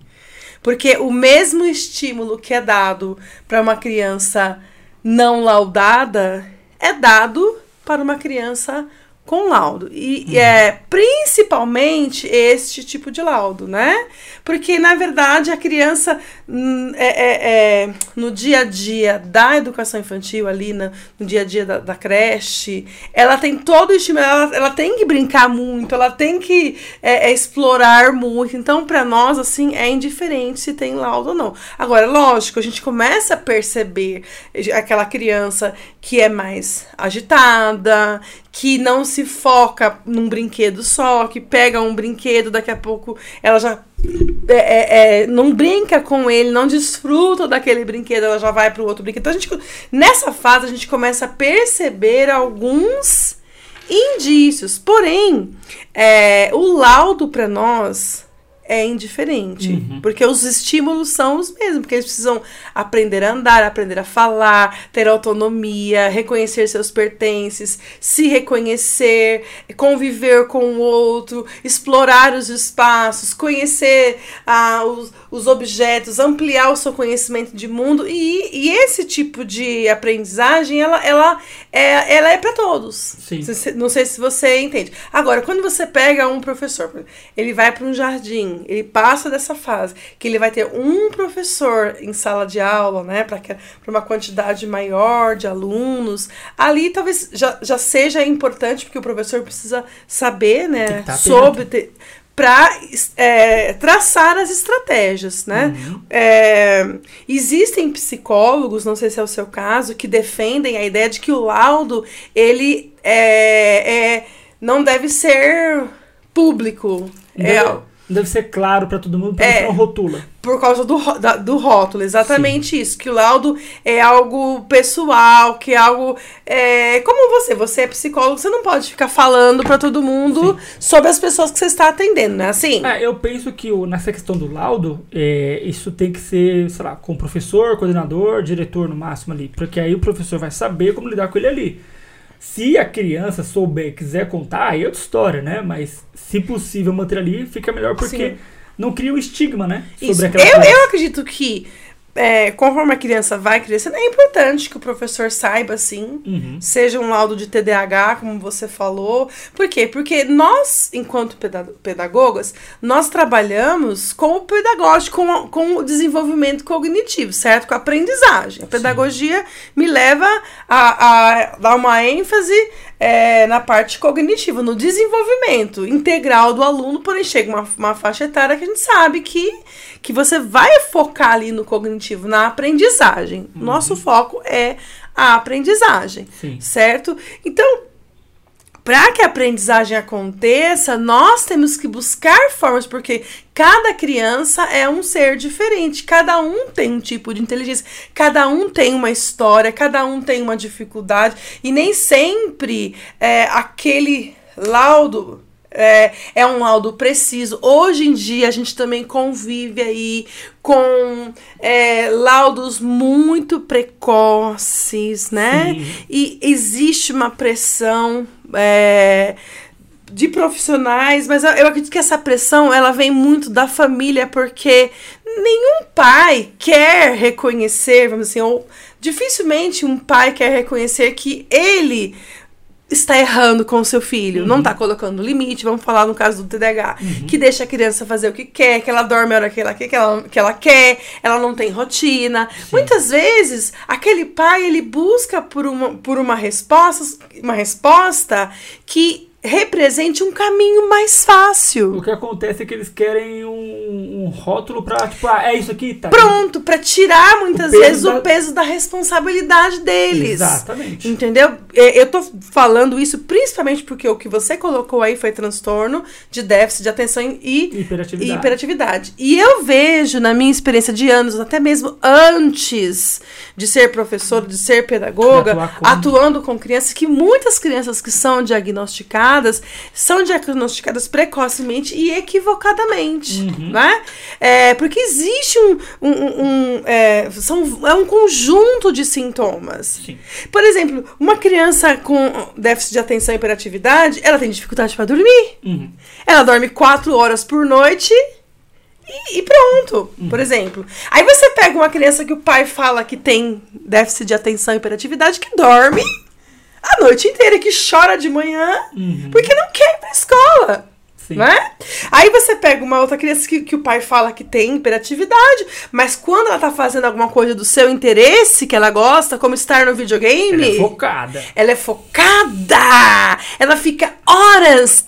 Porque o mesmo estímulo que é dado para uma criança não laudada é dado para uma criança com laudo. E uhum. é principalmente este tipo de laudo, né? Porque, na verdade, a criança, hum, é, é, é, no dia a dia da educação infantil, ali no, no dia a dia da, da, creche, ela tem todo o estímulo, ela, ela tem que brincar muito, ela tem que é, é explorar muito. Então, para nós, assim, é indiferente se tem laudo ou não. Agora, lógico, a gente começa a perceber aquela criança que é mais agitada, que não se foca num brinquedo só, que pega um brinquedo, daqui a pouco ela já é, é, é, não brinca com ele, não desfruta daquele brinquedo, ela já vai para o outro brinquedo. Então, a gente, nessa fase, a gente começa a perceber alguns indícios. Porém, é, o laudo para nós é indiferente. Uhum. Porque os estímulos são os mesmos, porque eles precisam aprender a andar, aprender a falar, ter autonomia, reconhecer seus pertences, se reconhecer, conviver com o outro, explorar os espaços, conhecer ah, os, os objetos, ampliar o seu conhecimento de mundo. E, e esse tipo de aprendizagem, ela, ela, é, ela é para todos. Sim. Não sei se você entende. Agora, quando você pega um professor, ele vai para um jardim, ele passa dessa fase, que ele vai ter um professor em sala de aula, né, para uma quantidade maior de alunos, ali talvez já, já seja importante, porque o professor precisa saber, né, tá sobre para é, traçar as estratégias, né? Uhum. É, existem psicólogos, não sei se é o seu caso, que defendem a ideia de que o laudo ele é, é não deve ser público. É, deve ser claro para todo mundo, é, não rotula. Por causa do, da, do rótulo, exatamente Sim. isso. Que o laudo é algo pessoal, que é algo. É, como você, você é psicólogo, você não pode ficar falando para todo mundo Sim. sobre as pessoas que você está atendendo, né? Assim. É, eu penso que o, nessa questão do laudo, é, isso tem que ser, sei lá, com o professor, coordenador, diretor no máximo ali. Porque aí o professor vai saber como lidar com ele ali. Se a criança souber, quiser contar, aí é outra história, né? Mas se possível manter ali, fica melhor porque Sim. não cria um estigma, né? Sobre Isso. aquela eu, eu acredito que é, conforme a criança vai crescendo, é importante que o professor saiba, sim, uhum. seja um laudo de TDAH, como você falou. Por quê? Porque nós, enquanto pedagogas, nós trabalhamos com o pedagógico, com, com o desenvolvimento cognitivo, certo? Com a aprendizagem. A pedagogia sim. me leva a, a dar uma ênfase é, na parte cognitiva, no desenvolvimento integral do aluno, porém chega uma, uma faixa etária que a gente sabe que que você vai focar ali no cognitivo, na aprendizagem. Uhum. Nosso foco é a aprendizagem, Sim. certo? Então, para que a aprendizagem aconteça, nós temos que buscar formas, porque cada criança é um ser diferente, cada um tem um tipo de inteligência, cada um tem uma história, cada um tem uma dificuldade, e nem sempre é, aquele laudo é, é um laudo preciso. Hoje em dia a gente também convive aí com é, laudos muito precoces, né? Sim. E existe uma pressão. É, de profissionais, mas eu, acredito que essa pressão ela vem muito da família, porque nenhum pai quer reconhecer, vamos assim, ou dificilmente um pai quer reconhecer que ele está errando com o seu filho, Uhum. não está colocando limite, vamos falar no caso do TDAH, Uhum. que deixa a criança fazer o que quer, que ela dorme a hora que ela quer, que ela, que ela quer, ela não tem rotina. Muitas vezes, aquele pai, ele busca por uma, por uma resposta, uma resposta que represente um caminho mais fácil. O que acontece é que eles querem um, um rótulo pra, tipo, ah, é isso aqui, tá? Pronto, para tirar muitas peso vezes da- o peso da responsabilidade deles. Exatamente. Entendeu? Eu tô falando isso principalmente porque o que você colocou aí foi transtorno de déficit de atenção e Hiperatividade. e hiperatividade. E eu vejo, na minha experiência de anos, até mesmo antes de ser professor, de ser pedagoga, atuando com crianças, que muitas crianças que são diagnosticadas são diagnosticadas precocemente e equivocadamente, Uhum. né? É, porque existe um, um, um- é, são, é um conjunto de sintomas. Sim. Por exemplo, uma criança com déficit de atenção e hiperatividade, ela tem dificuldade para dormir. Uhum. Ela dorme quatro horas por noite e, e pronto, por exemplo. Aí você pega uma criança que o pai fala que tem déficit de atenção e hiperatividade, que dorme a noite inteira, que chora de manhã Uhum. porque não quer ir pra escola. Sim. Né? Aí você pega uma outra criança que, que o pai fala que tem hiperatividade, mas quando ela tá fazendo alguma coisa do seu interesse, que ela gosta, como estar no videogame, Ela é focada. ela é focada! Ela fica horas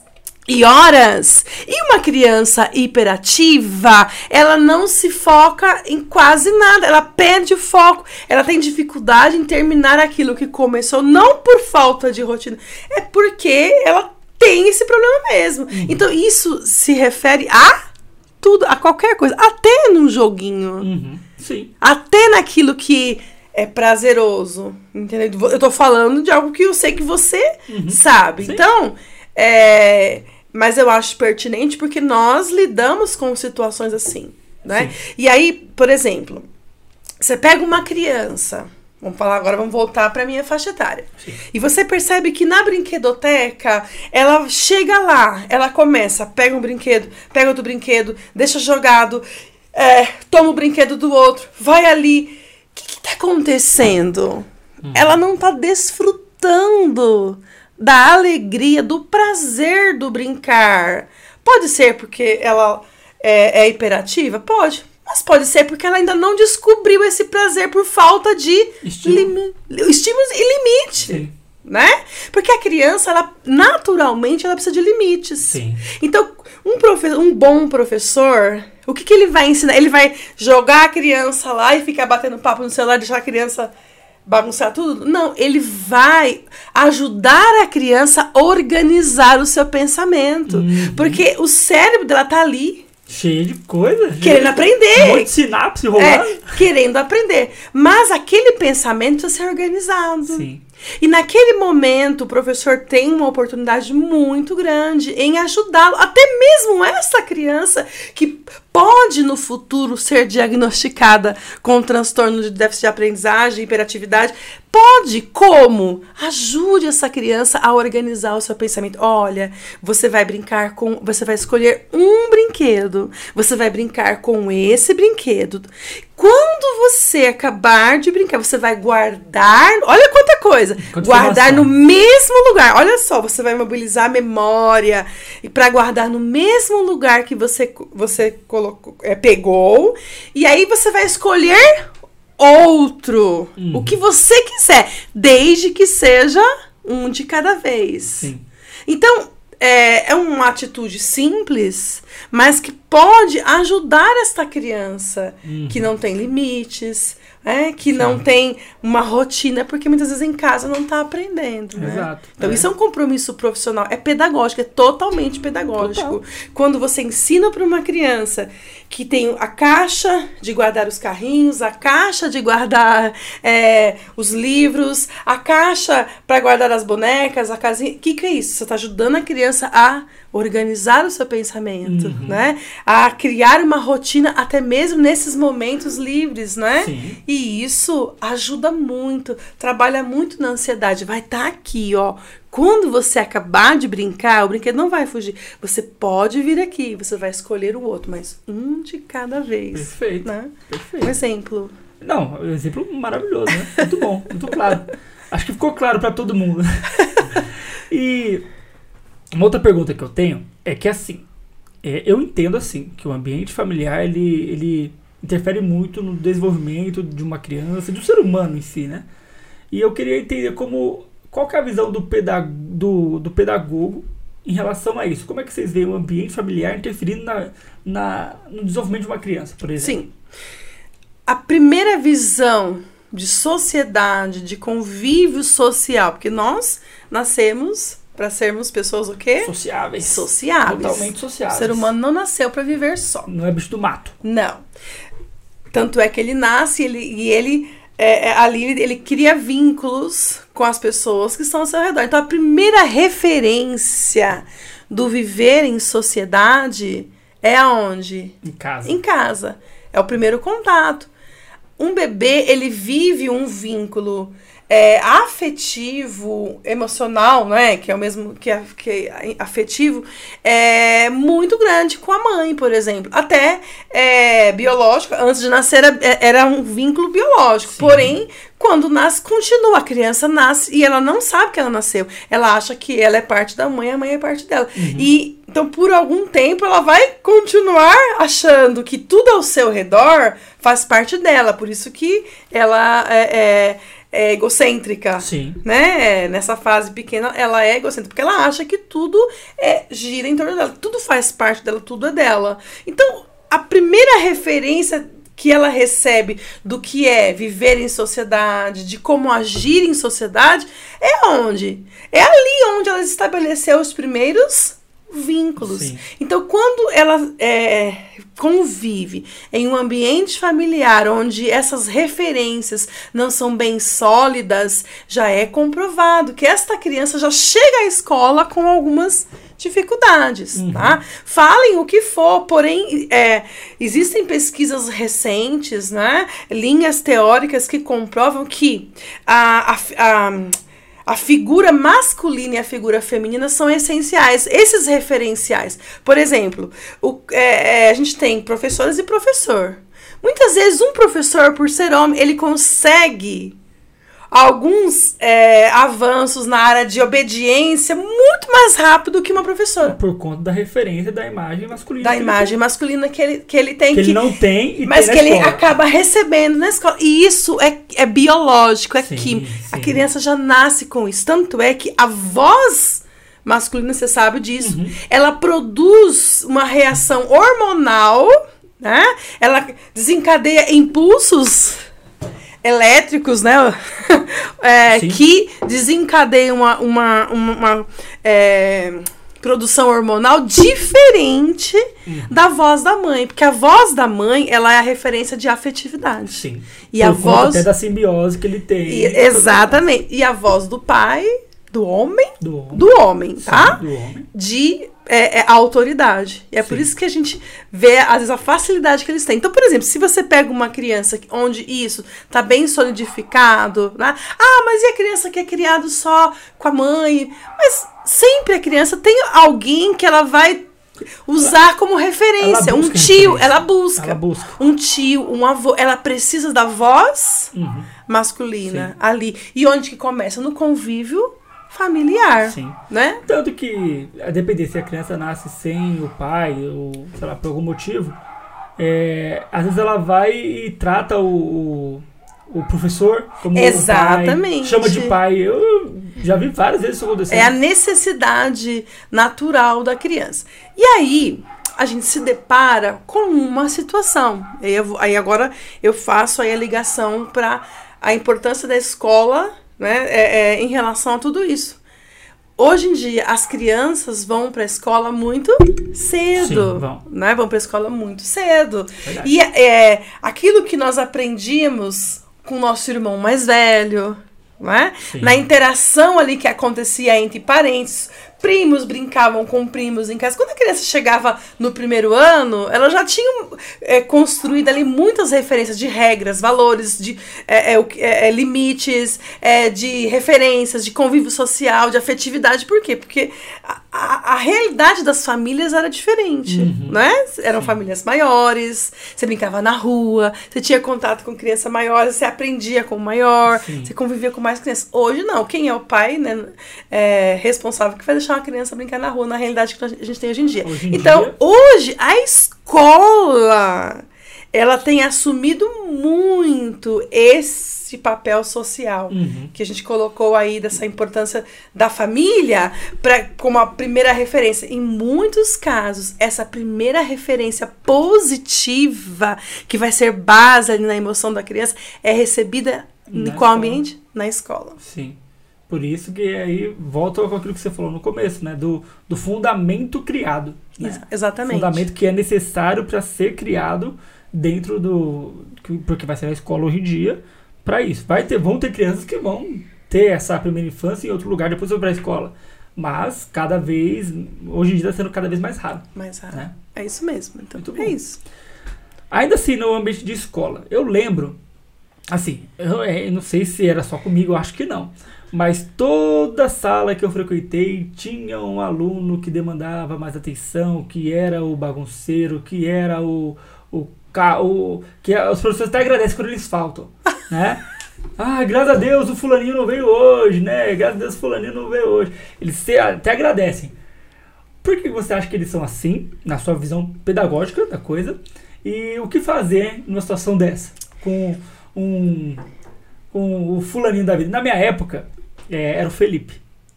e horas. E uma criança hiperativa, ela não se foca em quase nada, ela perde o foco, ela tem dificuldade em terminar aquilo que começou, não por falta de rotina, é porque ela tem esse problema mesmo. Então isso se refere a tudo, a qualquer coisa, até num joguinho. Uhum. Sim. Até naquilo que é prazeroso. Entendeu? Eu tô falando de algo que eu sei que você sabe. Sim. Então, é. Mas eu acho pertinente porque nós lidamos com situações assim, né? E aí, por exemplo, você pega uma criança, vamos falar agora, vamos voltar para minha faixa etária. Sim. E você percebe que na brinquedoteca, ela chega lá, ela começa, pega um brinquedo, pega outro brinquedo, deixa jogado, é, toma o brinquedo do outro, vai ali. O que, que tá acontecendo? Ela não tá desfrutando da alegria, do prazer do brincar. Pode ser porque ela é, é hiperativa? Pode. Mas pode ser porque ela ainda não descobriu esse prazer por falta de estímulos e limite Sim. né? Porque a criança, ela naturalmente, ela precisa de limites. Sim. Então, um, profe um bom professor, o que, que ele vai ensinar? Ele vai jogar a criança lá e ficar batendo papo no celular, deixar a criança bagunçar tudo? Não, ele vai ajudar a criança a organizar o seu pensamento. Porque o cérebro dela tá ali Cheia de coisa. querendo aprender. Um monte de sinapse rolando. É, querendo aprender. Mas aquele pensamento precisa ser organizado. Sim. E naquele momento, o professor tem uma oportunidade muito grande em ajudá-lo, até mesmo essa criança que pode no futuro ser diagnosticada com transtorno de déficit de aprendizagem, hiperatividade. Pode, como? Ajude essa criança a organizar o seu pensamento. Olha, você vai brincar com. Você vai escolher um brinquedo. Você vai brincar com esse brinquedo. Quando você acabar de brincar, você vai guardar. Olha quanta coisa! Quanta guardar no mesmo lugar. Olha só, você vai mobilizar a memória e para guardar no mesmo lugar que você você colocou, é, pegou. E aí você vai escolher outro, Uhum. o que você quiser, desde que seja um de cada vez. Sim. Então, é, é uma atitude simples, mas que pode ajudar esta criança Uhum. que não tem limites, né, que não tem uma rotina, porque muitas vezes em casa não está aprendendo. Né? Exato. Então, É. isso é um compromisso profissional, é pedagógico, é totalmente pedagógico. Quando você ensina para uma criança que tem a caixa de guardar os carrinhos, a caixa de guardar é, os livros, a caixa para guardar as bonecas, a casinha. O que, que é isso? Você está ajudando a criança a organizar o seu pensamento, Uhum. né? A criar uma rotina até mesmo nesses momentos livres, né? Sim. E isso ajuda muito, trabalha muito na ansiedade. Vai estar tá aqui, ó. Quando você acabar de brincar, o brinquedo não vai fugir. Você pode vir aqui, você vai escolher o outro, mas um de cada vez. Perfeito. Né? Perfeito. Um exemplo. Não, um exemplo maravilhoso, né? Muito bom, muito claro. Acho que ficou claro para todo mundo. e uma outra pergunta que eu tenho é que assim, é, eu entendo assim que o ambiente familiar ele, ele interfere muito no desenvolvimento de uma criança, de um ser humano em si, né? E eu queria entender como qual é a visão do, pedag do, do pedagogo em relação a isso. Como é que vocês veem o ambiente familiar interferindo na, na, no desenvolvimento de uma criança, por exemplo? Sim. A primeira visão de sociedade, de convívio social, porque nós nascemos para sermos pessoas o quê? Sociáveis. Sociáveis. Totalmente sociáveis. O ser humano não nasceu para viver só. Não é bicho do mato. Não. Tanto é que ele nasce ele, e ele é, é, ali ele, ele cria vínculos com as pessoas que estão ao seu redor. Então a primeira referência do viver em sociedade é aonde? Em casa. Em casa. É o primeiro contato. Um bebê, ele vive um vínculo é, afetivo, emocional, né? Que é o mesmo que, que afetivo, é muito grande com a mãe, por exemplo. Até é, biológico, antes de nascer era, era um vínculo biológico. Sim. Porém, quando nasce, continua. A criança nasce e ela não sabe que ela nasceu. Ela acha que ela é parte da mãe, a mãe é parte dela. Uhum. E então, por algum tempo, ela vai continuar achando que tudo ao seu redor faz parte dela. Por isso que ela é, é é egocêntrica. Sim. Né? Nessa fase pequena, ela é egocêntrica, porque ela acha que tudo é, gira em torno dela, tudo faz parte dela, tudo é dela. Então, a primeira referência que ela recebe do que é viver em sociedade, de como agir em sociedade, é onde? É ali onde ela estabeleceu os primeiros vínculos. Sim. Então, quando ela é, convive em um ambiente familiar onde essas referências não são bem sólidas, já é comprovado que esta criança já chega à escola com algumas dificuldades, uhum. tá? Falem o que for, porém, é, existem pesquisas recentes, né? Linhas teóricas que comprovam que a, a, a a figura masculina e a figura feminina são essenciais, esses referenciais. Por exemplo, o, é, é, a gente tem professores e professor. Muitas vezes um professor, por ser homem, ele consegue alguns é, avanços na área de obediência muito mais rápido que uma professora. Por conta da referência da imagem masculina. Da imagem masculina que ele, que ele tem. Que, que ele não tem e Mas tem que ele acaba recebendo na escola. E isso é, é biológico, é sim, químico. Sim. A criança já nasce com isso. Tanto é que a voz masculina, você sabe disso, uhum. ela produz uma reação hormonal, né? Ela desencadeia impulsos elétricos, né? é, que desencadeiam uma, uma, uma, uma é, produção hormonal diferente uhum. da voz da mãe. Porque a voz da mãe, ela é a referência de afetividade. Sim. E Por a voz. Até da simbiose que ele tem. E, exatamente. E a voz do pai, do homem. Do homem, do homem tá? Sim, do homem. De é, é a autoridade. E é Sim. por isso que a gente vê, às vezes, a facilidade que eles têm. Então, por exemplo, se você pega uma criança onde isso tá bem solidificado, né? Ah, mas e a criança que é criado só com a mãe? Mas sempre a criança tem alguém que ela vai usar como referência. Um tio, referência. ela busca. Ela busca. Um tio, um avô. Ela precisa da voz uhum. masculina Sim. ali. E onde que começa? No convívio familiar. Sim. Né? Tanto que, a depender se a criança nasce sem o pai, ou sei lá, por algum motivo, é, às vezes ela vai e trata o, o professor como Exatamente. Pai, chama de pai. Eu já vi várias vezes isso acontecer. É a necessidade natural da criança. E aí, a gente se depara com uma situação. Aí, agora eu faço aí a ligação para a importância da escola né, é, é, em relação a tudo isso. Hoje em dia, as crianças vão para a escola muito cedo. Sim, vão. Né? Vão para a escola muito cedo. Verdade. E é, aquilo que nós aprendíamos com o nosso irmão mais velho, né? na interação ali que acontecia entre parentes, primos brincavam com primos em casa. Quando a criança chegava no primeiro ano, ela já tinha é, construído ali muitas referências de regras, valores, de é, é, é, limites, é, de referências, de convívio social, de afetividade. Por quê? Porque a, a realidade das famílias era diferente, uhum. né? Eram Sim. famílias maiores, você brincava na rua, você tinha contato com criança maior, você aprendia com o maior, Sim. você convivia com mais crianças. Hoje não, quem é o pai, né, é responsável que vai deixar uma criança brincar na rua, na realidade que a gente tem hoje em dia. Hoje em então, dia... hoje, a escola, ela tem assumido muito esse papel social uhum. que a gente colocou aí dessa importância da família para como a primeira referência. Em muitos casos, essa primeira referência positiva que vai ser base ali na emoção da criança é recebida na em qual escola. ambiente? Na escola. Sim. Por isso que aí volta com aquilo que você falou no começo, né? Do, do fundamento criado. Né? Exatamente. Fundamento que é necessário para ser criado dentro do. Porque vai ser a escola hoje em dia para isso. Vai ter, vão ter crianças que vão ter essa primeira infância em outro lugar, depois vão para a escola. Mas cada vez. Hoje em dia está sendo cada vez mais raro. Mais raro. Né? É isso mesmo. Então Muito é isso. Ainda assim, no ambiente de escola, eu lembro. Assim, eu, eu não sei se era só comigo, eu acho que não mas toda sala que eu frequentei tinha um aluno que demandava mais atenção, que era o bagunceiro, que era o. o, o que os professores até agradecem quando eles faltam, né? Ah, graças a Deus o fulaninho não veio hoje, né? Graças a Deus o fulaninho não veio hoje. Eles até agradecem. Por que você acha que eles são assim, na sua visão pedagógica da coisa? E o que fazer numa situação dessa? Com um com o fulaninho da vida. Na minha época, é, era o Felipe.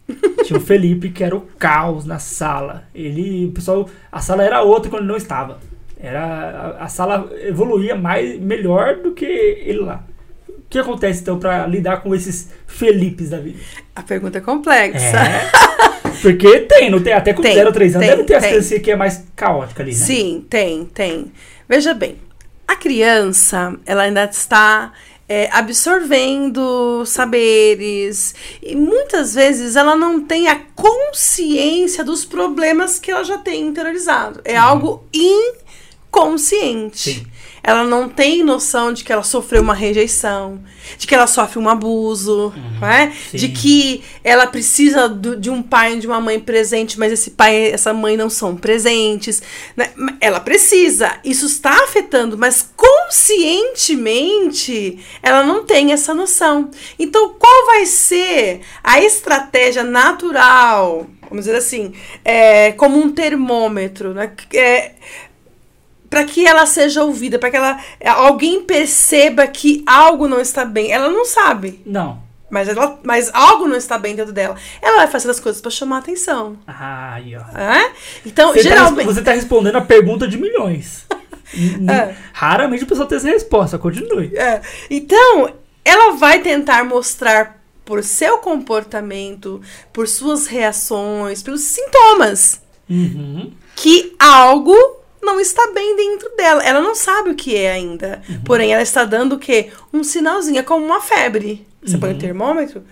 Tinha o Felipe que era o caos na sala. Ele, o pessoal, a sala era outra quando ele não estava. Era a, a sala evoluía mais melhor do que ele lá. O que acontece então para lidar com esses Felipes da vida? A pergunta é complexa. É, porque tem, não tem até com 0 3 anos tem, deve ter a criança que é mais caótica ali, né? Sim, tem, tem. Veja bem, a criança, ela ainda está é, absorvendo saberes. E muitas vezes ela não tem a consciência dos problemas que ela já tem interiorizado. É uhum. algo inconsciente. Sim. Ela não tem noção de que ela sofreu uma rejeição, de que ela sofre um abuso, uhum, né? de que ela precisa do, de um pai e de uma mãe presente, mas esse pai e essa mãe não são presentes. Né? Ela precisa, isso está afetando, mas conscientemente ela não tem essa noção. Então, qual vai ser a estratégia natural? Vamos dizer assim, é, como um termômetro, né? É, para que ela seja ouvida, para que ela alguém perceba que algo não está bem. Ela não sabe. Não. Mas, ela, mas algo não está bem dentro dela. Ela vai fazer as coisas para chamar atenção. Ah, aí, ó. É? Então, você tá geralmente. Tá, você está respondendo a pergunta de milhões. é. Raramente a pessoa tem essa resposta. Continue. É. Então, ela vai tentar mostrar por seu comportamento, por suas reações, pelos sintomas, uhum. que algo não está bem dentro dela. Ela não sabe o que é ainda. Uhum. Porém, ela está dando o quê? Um sinalzinho, é como uma febre. Você uhum. põe o termômetro,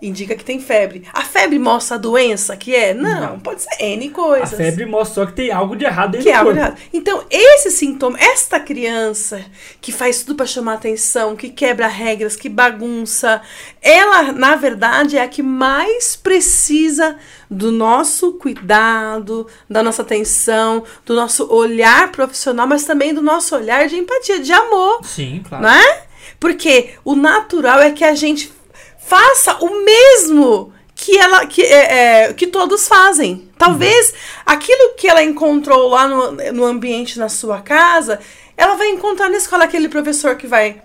indica que tem febre. A febre mostra a doença que é? Não, não. pode ser N coisas. A febre mostra só que tem algo de errado dentro que do algo corpo. De errado. Então, esse sintoma, esta criança que faz tudo para chamar atenção, que quebra regras, que bagunça, ela, na verdade, é a que mais precisa do nosso cuidado, da nossa atenção, do nosso olhar profissional, mas também do nosso olhar de empatia, de amor. Sim, claro. Né? Porque o natural é que a gente faça o mesmo que ela que, é, é, que todos fazem. Talvez uhum. aquilo que ela encontrou lá no, no ambiente na sua casa, ela vai encontrar na escola aquele professor que vai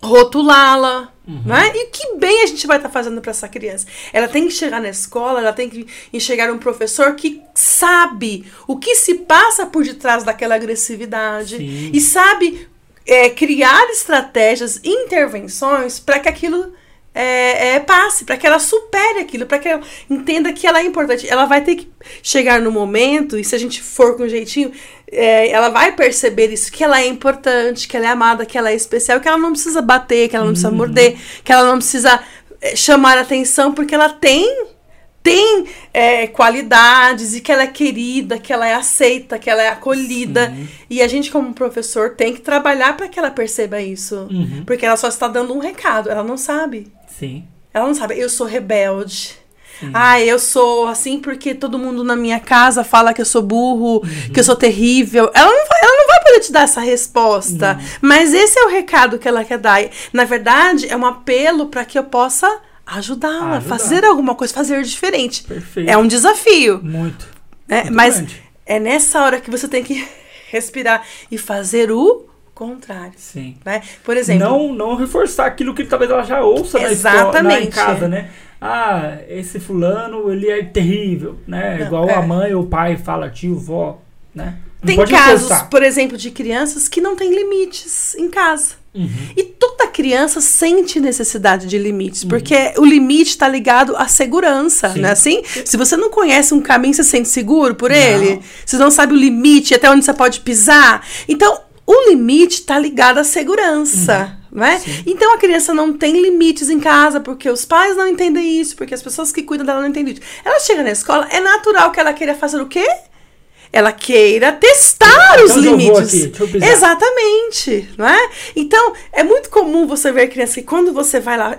rotulá-la, uhum. né? E que bem a gente vai estar tá fazendo para essa criança. Ela tem que chegar na escola, ela tem que enxergar um professor que sabe o que se passa por detrás daquela agressividade Sim. e sabe é, criar estratégias, intervenções para que aquilo é, é, passe, para que ela supere aquilo, para que ela entenda que ela é importante. Ela vai ter que chegar no momento, e se a gente for com jeitinho, é, ela vai perceber isso, que ela é importante, que ela é amada, que ela é especial, que ela não precisa bater, que ela não precisa uhum. morder, que ela não precisa é, chamar atenção, porque ela tem tem é, qualidades e que ela é querida, que ela é aceita, que ela é acolhida. Sim. E a gente, como professor, tem que trabalhar para que ela perceba isso. Uhum. Porque ela só está dando um recado, ela não sabe. Sim. Ela não sabe, eu sou rebelde. Ah, eu sou assim porque todo mundo na minha casa fala que eu sou burro, que eu sou terrível. Ela não, vai, ela não vai poder te dar essa resposta. Mas esse é o recado que ela quer dar. Na verdade, é um apelo para que eu possa ajudá-la, fazer alguma coisa, fazer diferente. Perfeito. É um desafio. Muito. né? Muito Mas grande. é nessa hora que você tem que respirar e fazer o contrário. Sim. Né? Por exemplo, Não, não reforçar aquilo que talvez ela já ouça na escola, na, em Exatamente. casa, né? Ah, esse fulano, ele é terrível, né? Não, Igual é. a mãe ou o pai fala, tio, vó, né? Não tem casos, reforçar. por exemplo, de crianças que não têm limites em casa. Uhum. E toda criança sente necessidade de limites, Uhum. porque o limite está ligado à segurança, Sim. não é assim? Se você não conhece um caminho, você se sente seguro por Não. ele? Você não sabe o limite, até onde você pode pisar? Então, o limite está ligado à segurança. Né? Uhum. Sim. Então a criança não tem limites em casa, porque os pais não entendem isso, porque as pessoas que cuidam dela não entendem isso. Ela chega na escola, é natural que ela queira fazer o quê? Ela queira testar Até os limites. aqui? Exatamente, não é? Então, é muito comum você ver criança que quando você vai lá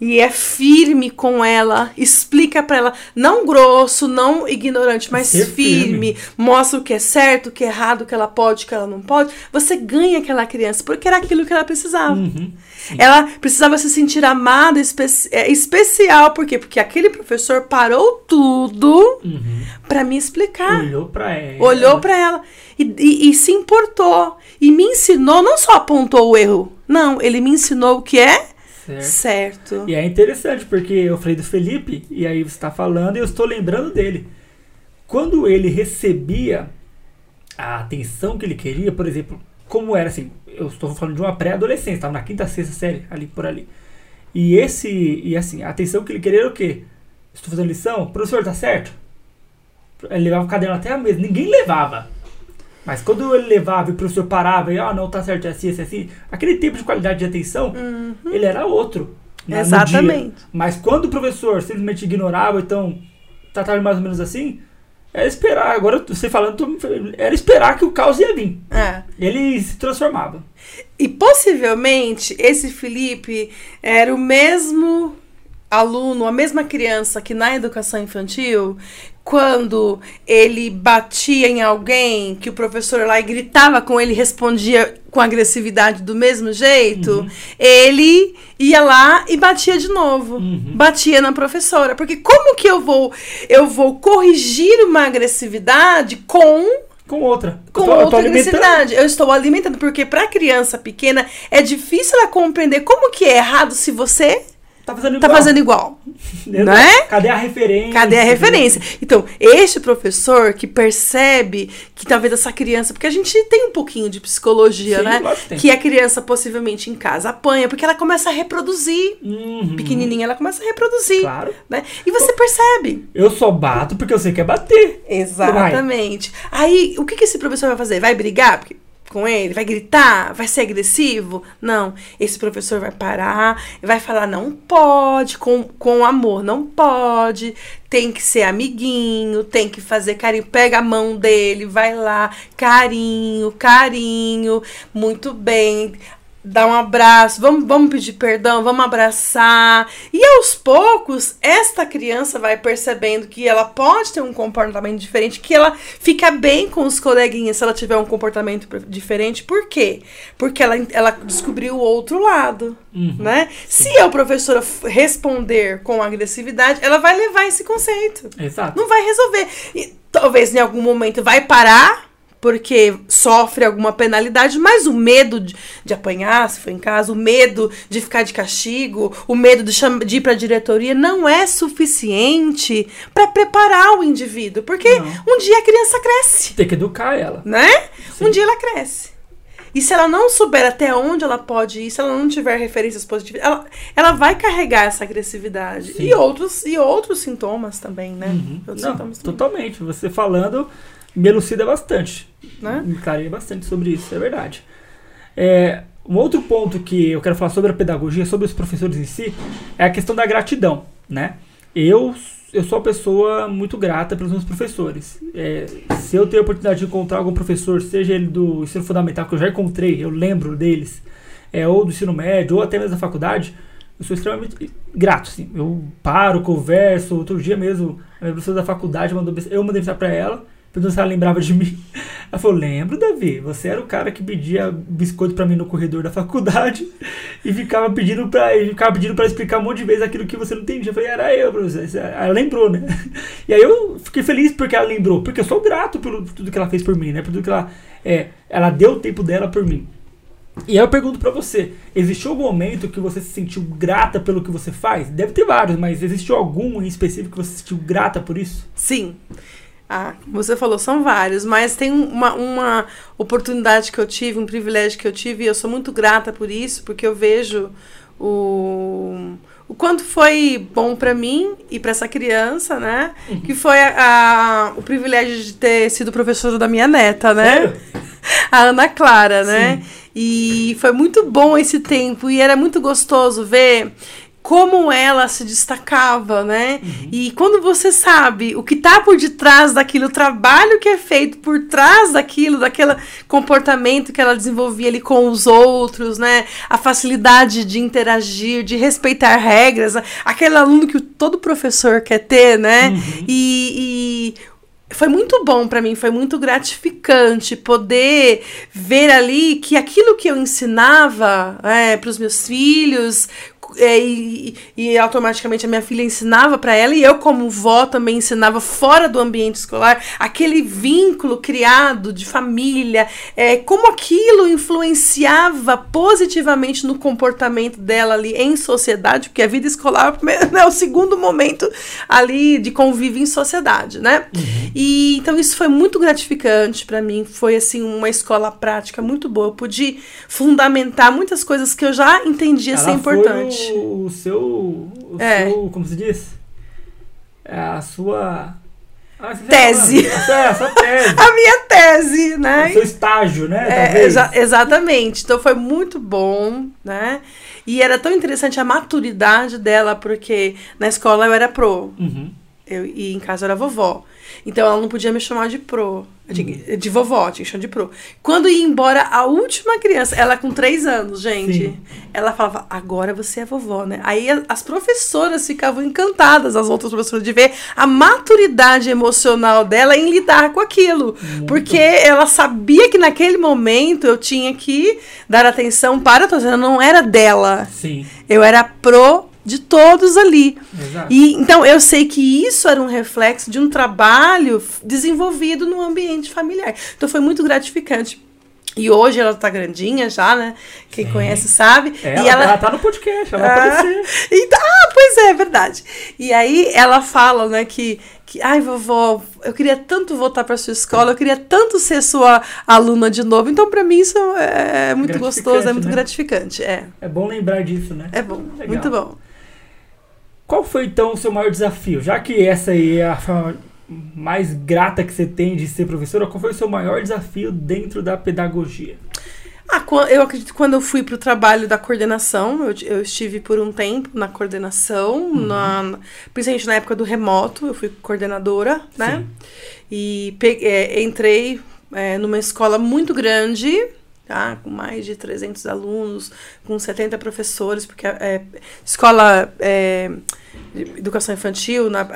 e é firme com ela, explica pra ela, não grosso, não ignorante, mas firme, firme. mostra o que é certo, o que é errado, o que ela pode, o que ela não pode, você ganha aquela criança, porque era aquilo que ela precisava. Uhum. Ela precisava se sentir amada, especi é, especial, por quê? Porque aquele professor parou tudo Uhum. pra me explicar. Olhou pra ela. Olhou pra ela e, e- e se importou. E me ensinou, não só apontou o erro. Não, ele me ensinou o que é Certo. certo. E é interessante, porque eu falei do Felipe, e aí você está falando, e eu estou lembrando dele. Quando ele recebia a atenção que ele queria, por exemplo, como era assim, eu estou falando de uma pré-adolescência, estava na quinta, sexta série, ali por ali. E esse, e assim, a atenção que ele queria era o quê? Estou fazendo lição? Professor, tá certo? Ele levava o caderno até a mesa, ninguém levava. Mas quando ele levava e o professor parava e, ah, não, tá certo, é assim, é assim, é assim, aquele tempo de qualidade de atenção, ele era outro. dia. Exatamente. Mas quando o professor simplesmente ignorava, então tratava mais ou menos assim, era esperar. Agora você falando, tô- era esperar que o caos ia vir. É. Ele se transformava. E possivelmente esse Felipe era o mesmo aluno, a mesma criança que na educação infantil, quando ele batia em alguém, que o professor lá e gritava com ele, respondia com agressividade do mesmo jeito, ele ia lá e batia de novo. Uhum. Batia na professora, porque como que eu vou eu vou corrigir uma agressividade com Com outra. com Eu tô- eu outra alimentando. agressividade. Eu estou alimentando, porque para criança pequena é difícil ela compreender como que é errado se você Tá fazendo tá igual. fazendo igual. Não é? Cadê a referência? Cadê a referência? Então, este professor que percebe que talvez essa criança, porque a gente tem um pouquinho de psicologia, Sim, né? que. Que a criança possivelmente em casa apanha, porque ela começa a reproduzir. Uhum. Pequenininha, ela começa a reproduzir. Claro. Né? E você percebe. Eu só bato porque eu sei que é bater. Exatamente. Aí, o que, que esse professor vai fazer? Vai brigar porque- com ele? Vai gritar? Vai ser agressivo? Não. Esse professor vai parar e vai falar: não pode, com, com amor, não pode. Tem que ser amiguinho, tem que fazer carinho. Pega a mão dele, vai lá, carinho, carinho, muito bem. Dá um abraço, vamos, vamos pedir perdão, vamos abraçar. E aos poucos, esta criança vai percebendo que ela pode ter um comportamento diferente, que ela fica bem com os coleguinhas se ela tiver um comportamento diferente. Por quê? Porque ela, ela descobriu o outro lado, Uhum. né? Se a professora responder com agressividade, ela vai levar esse conceito. Exato. Não vai resolver. E talvez em algum momento vai parar, porque sofre alguma penalidade, mas o medo de, de apanhar, se for em casa, o medo de ficar de castigo, o medo de, de ir para a diretoria não é suficiente para preparar o indivíduo, porque Não. um dia a criança cresce, Tem que educar ela. né? Sim. Um dia ela cresce. E se ela não souber até onde ela pode ir, se ela não tiver referências positivas, ela, ela vai carregar essa agressividade. Sim. E outros, e outros sintomas também, né? Uhum. Outros Não, sintomas também, totalmente. Você falando me elucida bastante. né? Me clareia bastante sobre isso, é verdade. É, um outro ponto que eu quero falar sobre a pedagogia, sobre os professores em si, é a questão da gratidão, né? eu, eu sou uma pessoa muito grata pelos meus professores. É, se eu tenho a oportunidade de encontrar algum professor, seja ele do ensino fundamental, que eu já encontrei, eu lembro deles, é, ou do ensino médio, ou até mesmo da faculdade, eu sou extremamente grato, assim. Eu paro, converso. Outro dia mesmo, a minha professora da faculdade mandou eu mandei mensagem pra ela, perguntando se ela lembrava de mim. Ela falou: Lembro, Davi, você era o cara que pedia biscoito pra mim no corredor da faculdade e ficava pedindo pra, ficava pedindo pra explicar um monte de vezes aquilo que você não entendia. Eu falei: Era eu, professor. Ela lembrou, né? E aí eu fiquei feliz porque ela lembrou, porque eu sou grato por tudo que ela fez por mim, né? Por tudo que ela. É, ela deu o tempo dela por mim. E aí eu pergunto para você, existiu algum momento que você se sentiu grata pelo que você faz? Deve ter vários, mas existiu algum em específico que você se sentiu grata por isso? Sim. Ah, você falou, são vários, mas tem uma, uma oportunidade que eu tive, um privilégio que eu tive, e eu sou muito grata por isso, porque eu vejo o, o quanto foi bom para mim e para essa criança, né? Uhum. Que foi a, a, o privilégio de ter sido professora da minha neta, né? A Ana Clara, né? Sim. E foi muito bom esse tempo e era muito gostoso ver como ela se destacava, né? Uhum. E quando você sabe o que está por detrás daquilo, o trabalho que é feito por trás daquilo, daquele comportamento que ela desenvolvia ali com os outros, né? A facilidade de interagir, de respeitar regras, aquele aluno que todo professor quer ter, né? Uhum. E, e foi muito bom para mim, foi muito gratificante poder ver ali que aquilo que eu ensinava é, para os meus filhos, é, e, e, automaticamente a minha filha ensinava para ela e eu como vó também ensinava fora do ambiente escolar aquele vínculo criado de família é, como aquilo influenciava positivamente no comportamento dela ali em sociedade porque a vida escolar é o segundo momento ali de convívio em sociedade né uhum. e então isso foi muito gratificante para mim foi assim uma escola prática muito boa eu pude fundamentar muitas coisas que eu já entendia ela ser importante o seu. O é. seu como se diz? É a sua. Ah, tese. É, a sua tese. a minha tese, né? O seu estágio, né? É, exa exatamente. Então foi muito bom, né? E era tão interessante a maturidade dela, porque na escola eu era pro. Uhum. Eu, e em casa eu era vovó. Então ela não podia me chamar de pro. De, de vovó, tinha que chamar de pro. Quando ia embora a última criança, ela com três anos, gente, Sim. ela falava, agora você é vovó, né? Aí as professoras ficavam encantadas, as outras professoras, de ver a maturidade emocional dela em lidar com aquilo. Muito. Porque ela sabia que naquele momento eu tinha que dar atenção para todos. Eu não era dela. Sim. Eu era pro de todos ali. Exato. E então eu sei que isso era um reflexo de um trabalho desenvolvido no ambiente familiar. Então foi muito gratificante. E hoje ela tá grandinha já, né? Quem Sim. conhece sabe. É, e ela, ela tá no podcast, ela vai ah, aparecer. Então, ah, pois é, é verdade. E aí ela fala, né, que, que ai, vovó, eu queria tanto voltar para sua escola, eu queria tanto ser sua aluna de novo. Então, para mim, isso é muito gostoso, é muito né? gratificante. É. é bom lembrar disso, né? É bom, Legal. muito bom. Qual foi então o seu maior desafio? Já que essa aí é a forma mais grata que você tem de ser professora, qual foi o seu maior desafio dentro da pedagogia? Ah, eu acredito que quando eu fui para o trabalho da coordenação, eu, eu, estive por um tempo na coordenação, uhum. na, principalmente na época do remoto, eu fui coordenadora, né? Sim. E peguei, é, entrei é, numa escola muito grande, tá? com mais de 300 alunos, com 70 professores, porque é, escola é, educação infantil, na,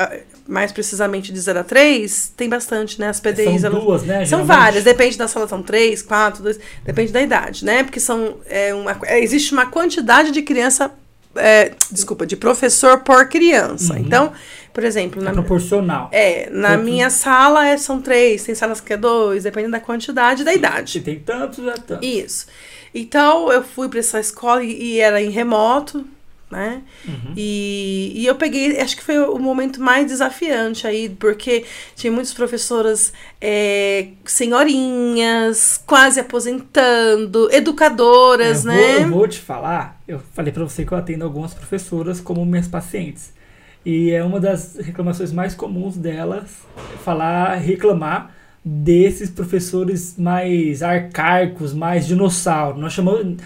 mais precisamente de 0 a 3, tem bastante, né? As PDIs. São duas, né? São várias, depende da sala, são três, quatro, dois, depende da idade, né? Porque são, é, uma, existe uma quantidade de criança é, desculpa, de professor por criança. Uhum. Então, por exemplo. É na, proporcional. É, na minha sala é, são três, tem salas que é dois, dependendo da quantidade e da idade. Se tem tantos, é tantos. Isso. Então, eu fui para essa escola e, e, era em remoto, né? Uhum. E, e eu peguei, acho que foi o momento mais desafiante aí, porque tinha muitas professoras é, senhorinhas, quase aposentando, educadoras, é, né? Vou, eu vou te falar, eu falei para você que eu atendo algumas professoras como minhas pacientes. E é uma das reclamações mais comuns delas falar, reclamar desses professores mais arcaicos, mais dinossauro. Nós chamamos,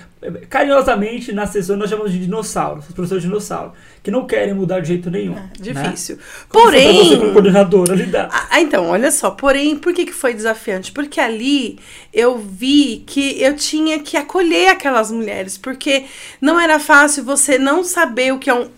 carinhosamente, na sessão, nós chamamos de dinossauro, os professores de dinossauro, que não querem mudar de jeito nenhum. É, difícil. Né? Porém. Você como coordenadora lidar. Ah, então, olha só. Porém, por que, que foi desafiante? Porque ali eu vi que eu tinha que acolher aquelas mulheres, porque não era fácil você não saber o que é um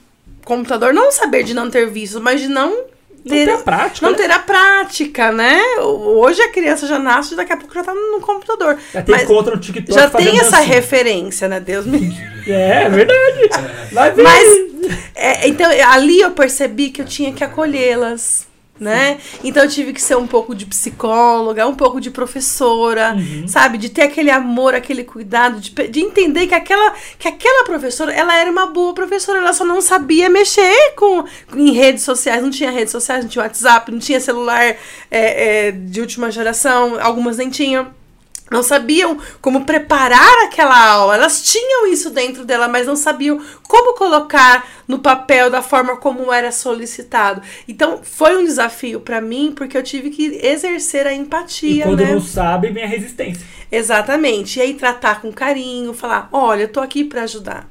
computador, não saber de não ter visto, mas de não ter, não ter a prática. Não né? ter a prática, né? Hoje a criança já nasce e daqui a pouco já tá no computador. Já tem Mas conta no TikTok. Já tem essa assim. referência, né? Deus me. É, é verdade. Vai ver. Mas, é, então, ali eu percebi que eu tinha que acolhê-las né? Então eu tive que ser um pouco de psicóloga, um pouco de professora, uhum. sabe? De ter aquele amor, aquele cuidado, de, de entender que aquela, que aquela professora, ela era uma boa professora, ela só não sabia mexer com, em redes sociais, não tinha redes sociais, não tinha WhatsApp, não tinha celular é, é, de última geração, algumas nem tinham não sabiam como preparar aquela aula. Elas tinham isso dentro dela, mas não sabiam como colocar no papel da forma como era solicitado. Então, foi um desafio para mim, porque eu tive que exercer a empatia, E quando né? não sabe, vem a resistência. Exatamente. E aí tratar com carinho, falar: "Olha, eu tô aqui para ajudar".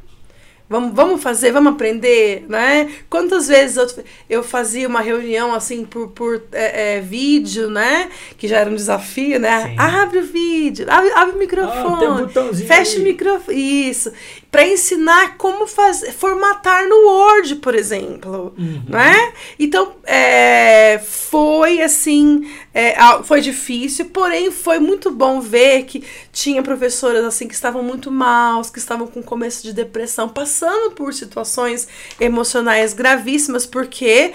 Vamos, vamos fazer, vamos aprender, né? Quantas vezes eu, eu fazia uma reunião assim por, por é, é, vídeo, né? Que já era um desafio, né? Sim. Abre o vídeo, abre, abre o microfone, ah, fecha o microfone. Isso. Para ensinar como fazer, formatar no Word, por exemplo, uhum. né? Então, é, foi assim, é, foi difícil, porém foi muito bom ver que tinha professoras assim que estavam muito maus, que estavam com começo de depressão, passando por situações emocionais gravíssimas, porque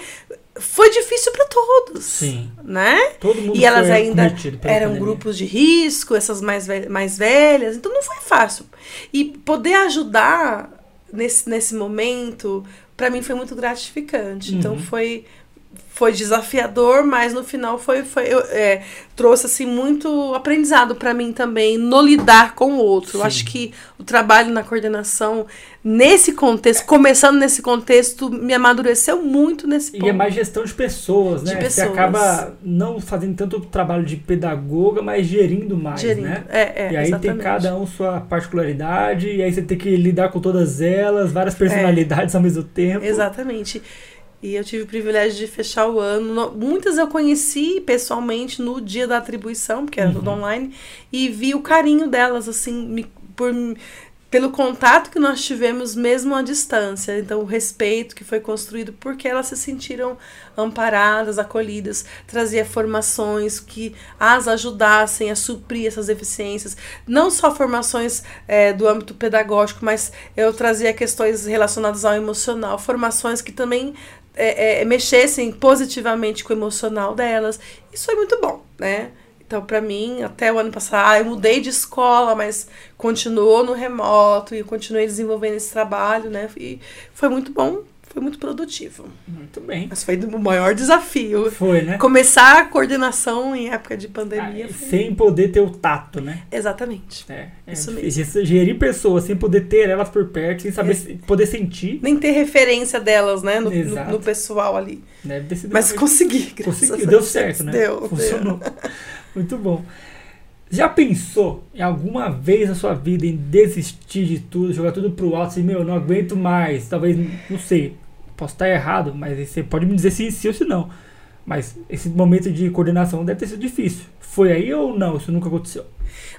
foi difícil para todos. Sim. Né? Todo mundo e elas ainda eram pandemia. grupos de risco, essas mais, mais velhas, então não foi fácil. E poder ajudar nesse, nesse momento, para mim foi muito gratificante. Então, uhum. Então foi foi desafiador, mas no final foi, foi é, trouxe assim muito aprendizado para mim também no lidar com o outro. Sim. Eu acho que o trabalho na coordenação nesse contexto, começando nesse contexto, me amadureceu muito nesse ponto. E é mais gestão de pessoas, né? De pessoas. Você acaba não fazendo tanto trabalho de pedagoga, mas gerindo mais, gerindo. né? É, é, e aí exatamente. tem cada um sua particularidade, e aí você tem que lidar com todas elas, várias personalidades é. ao mesmo tempo. Exatamente. E eu tive o privilégio de fechar o ano. Muitas eu conheci pessoalmente no dia da atribuição, porque era uhum. tudo online, e vi o carinho delas, assim, me, por, pelo contato que nós tivemos mesmo à distância. Então, o respeito que foi construído porque elas se sentiram amparadas, acolhidas, trazia formações que as ajudassem a suprir essas deficiências. Não só formações é, do âmbito pedagógico, mas eu trazia questões relacionadas ao emocional, formações que também é, é, mexessem positivamente com o emocional delas. Isso foi muito bom, né? Então, para mim, até o ano passado, eu mudei de escola, mas continuou no remoto e continuei desenvolvendo esse trabalho, né? E foi muito bom foi muito produtivo. Muito bem. Mas foi o maior desafio. Foi, né? Começar a coordenação em época de pandemia. Ah, sem poder ter o tato, né? Exatamente. É, é Isso mesmo. Gerir pessoas sem poder ter elas por perto, sem saber se, poder sentir. Nem ter referência delas, né? No, no, no pessoal ali. Deve ter sido Mas consegui, Consegui, deu certo, né? Deu. Funcionou. Deu. Muito bom. Já pensou em alguma vez na sua vida em desistir de tudo, jogar tudo pro alto, assim, meu, não aguento mais, talvez, não sei, posso estar errado, mas você pode me dizer se sim ou se não. Mas esse momento de coordenação deve ter sido difícil. Foi aí ou não? Isso nunca aconteceu?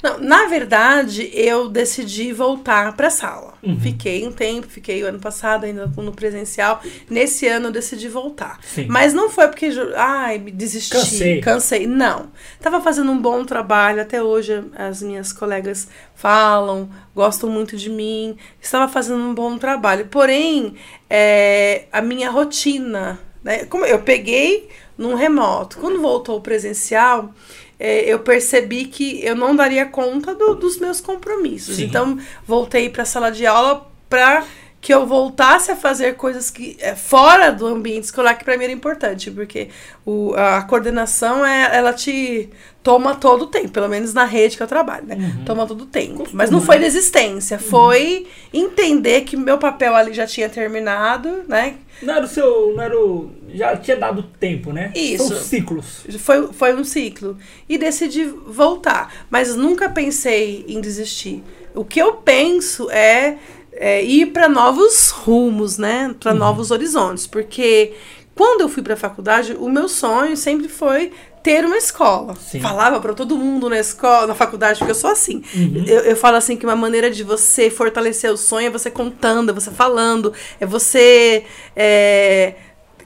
Não, na verdade, eu decidi voltar para a sala. Uhum. Fiquei um tempo, fiquei o ano passado ainda no presencial. Nesse ano eu decidi voltar. Sim. Mas não foi porque, ai, me desisti, cansei. cansei. Não. Tava fazendo um bom trabalho, até hoje as minhas colegas falam, gostam muito de mim. Estava fazendo um bom trabalho. Porém, é, a minha rotina, né? Como eu peguei num remoto. Quando voltou o presencial, é, eu percebi que eu não daria conta do, dos meus compromissos. Sim. Então, voltei para a sala de aula para que eu voltasse a fazer coisas que é, fora do ambiente escolar que para mim era importante, porque o, a coordenação é ela te toma todo o tempo, pelo menos na rede que eu trabalho, né? Uhum. Toma todo o tempo. Mas não foi desistência, uhum. foi entender que meu papel ali já tinha terminado, né? Não era o seu, não era o, já tinha dado tempo, né? Isso. São ciclos. Foi, foi um ciclo. E decidi voltar. Mas nunca pensei em desistir. O que eu penso é, é ir para novos rumos, né? Para Uhum. novos horizontes. Porque quando eu fui para a faculdade, o meu sonho sempre foi ter uma escola. Sim. Falava para todo mundo na escola, na faculdade, porque eu sou assim. Uhum. Eu, eu falo assim que uma maneira de você fortalecer o sonho é você contando, é você falando, é você é,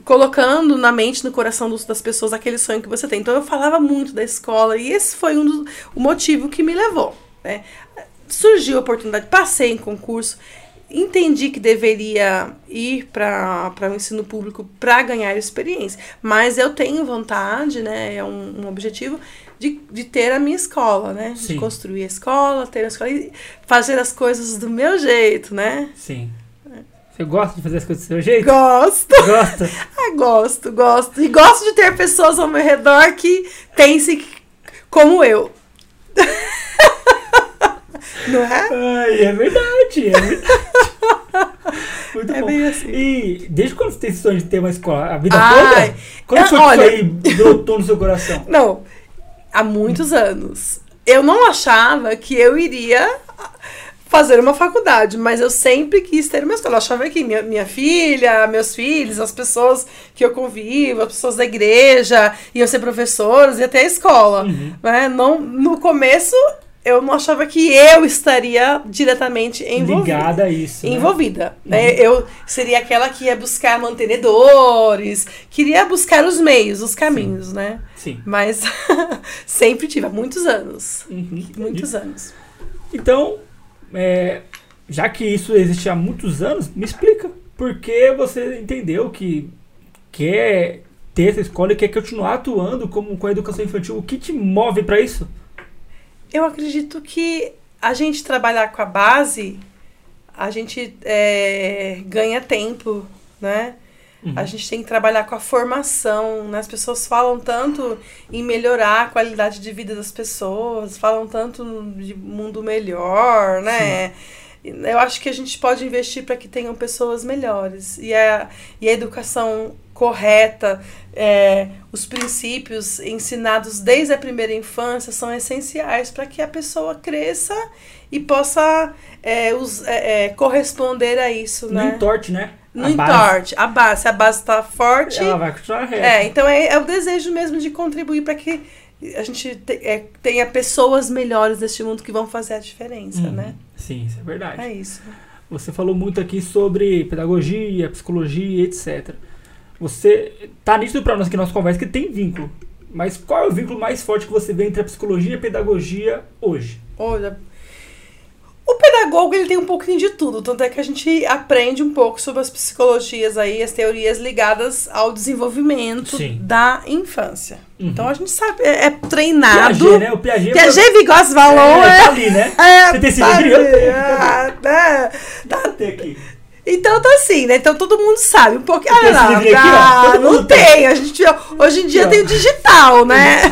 colocando na mente, no coração dos- das pessoas aquele sonho que você tem. Então eu falava muito da escola e esse foi um do- o motivo que me levou. né? Surgiu a oportunidade, passei em concurso, entendi que deveria ir para o ensino público para ganhar experiência, mas eu tenho vontade, né? É um, um objetivo de, de ter a minha escola, né? Sim. De construir a escola, ter a escola e fazer as coisas do meu jeito, né? Sim. Você gosta de fazer as coisas do seu jeito? Gosto! Gosta? Ah, gosto, gosto. E gosto de ter pessoas ao meu redor que pensem como eu. Não é? Ai, é verdade, é verdade. Muito É bom. bem assim. E desde quando você tem esse sonho de ter uma escola? A vida Ai, toda? Quando eu- foi que olha- isso aí brotou no seu coração? Não, há muitos anos. Eu não achava que eu iria fazer uma faculdade, mas eu sempre quis ter uma escola. Eu achava que minha, minha filha, meus filhos, as pessoas que eu convivo, as pessoas da igreja, iam ser professores e até a escola. Uhum. Né? Não, no começo, eu não achava que eu estaria diretamente envolvida. Ligada a isso. né? envolvida. Né? Eu seria aquela que ia buscar mantenedores, queria buscar os meios, os caminhos, né? Sim. Mas sempre tive, há muitos anos. Uhum, Muitos anos. Então, é, já que isso existe há muitos anos, me explica por que você entendeu que quer ter essa escola e quer continuar atuando como com a educação infantil. O que te move para isso? Eu acredito que a gente trabalhar com a base, a gente é, ganha tempo, né? Uhum. A gente tem que trabalhar com a formação, né? As pessoas falam tanto em melhorar a qualidade de vida das pessoas, falam tanto de mundo melhor, né? Eu acho que a gente pode investir para que tenham pessoas melhores. E a, e a educação correta, é, os princípios ensinados desde a primeira infância são essenciais para que a pessoa cresça e possa é, os- é, é, corresponder a isso, Não né? entorte, né? Não A base, entorte. A base, se a base está forte. Ela vai continuar reta. É, então é, é o desejo mesmo de contribuir para que a gente te- é, tenha pessoas melhores neste mundo que vão fazer a diferença, Uhum. né? Sim, isso é verdade. É isso. Você falou muito aqui sobre pedagogia, psicologia, etc. Você tá nítido para nós que nossa conversa que tem vínculo. Mas qual é o vínculo mais forte que você vê entre a psicologia e a pedagogia hoje? Olha, o pedagogo ele tem um pouquinho de tudo, tanto é que a gente aprende um pouco sobre as psicologias aí, as teorias ligadas ao desenvolvimento Sim. da infância. Uhum. Então a gente sabe, é, é treinado. Piaget, né? O Piaget, Piaget, Vallon, é, é, tá ali, né? é, Você tem esse tá livro? Ali, ah, né? Tá até aqui. Então tá assim, né? Então todo mundo sabe um pouquinho. Tem Ah, não, aqui, ah, não tem. tem. A gente, hoje em dia Aqui, tem o digital, né?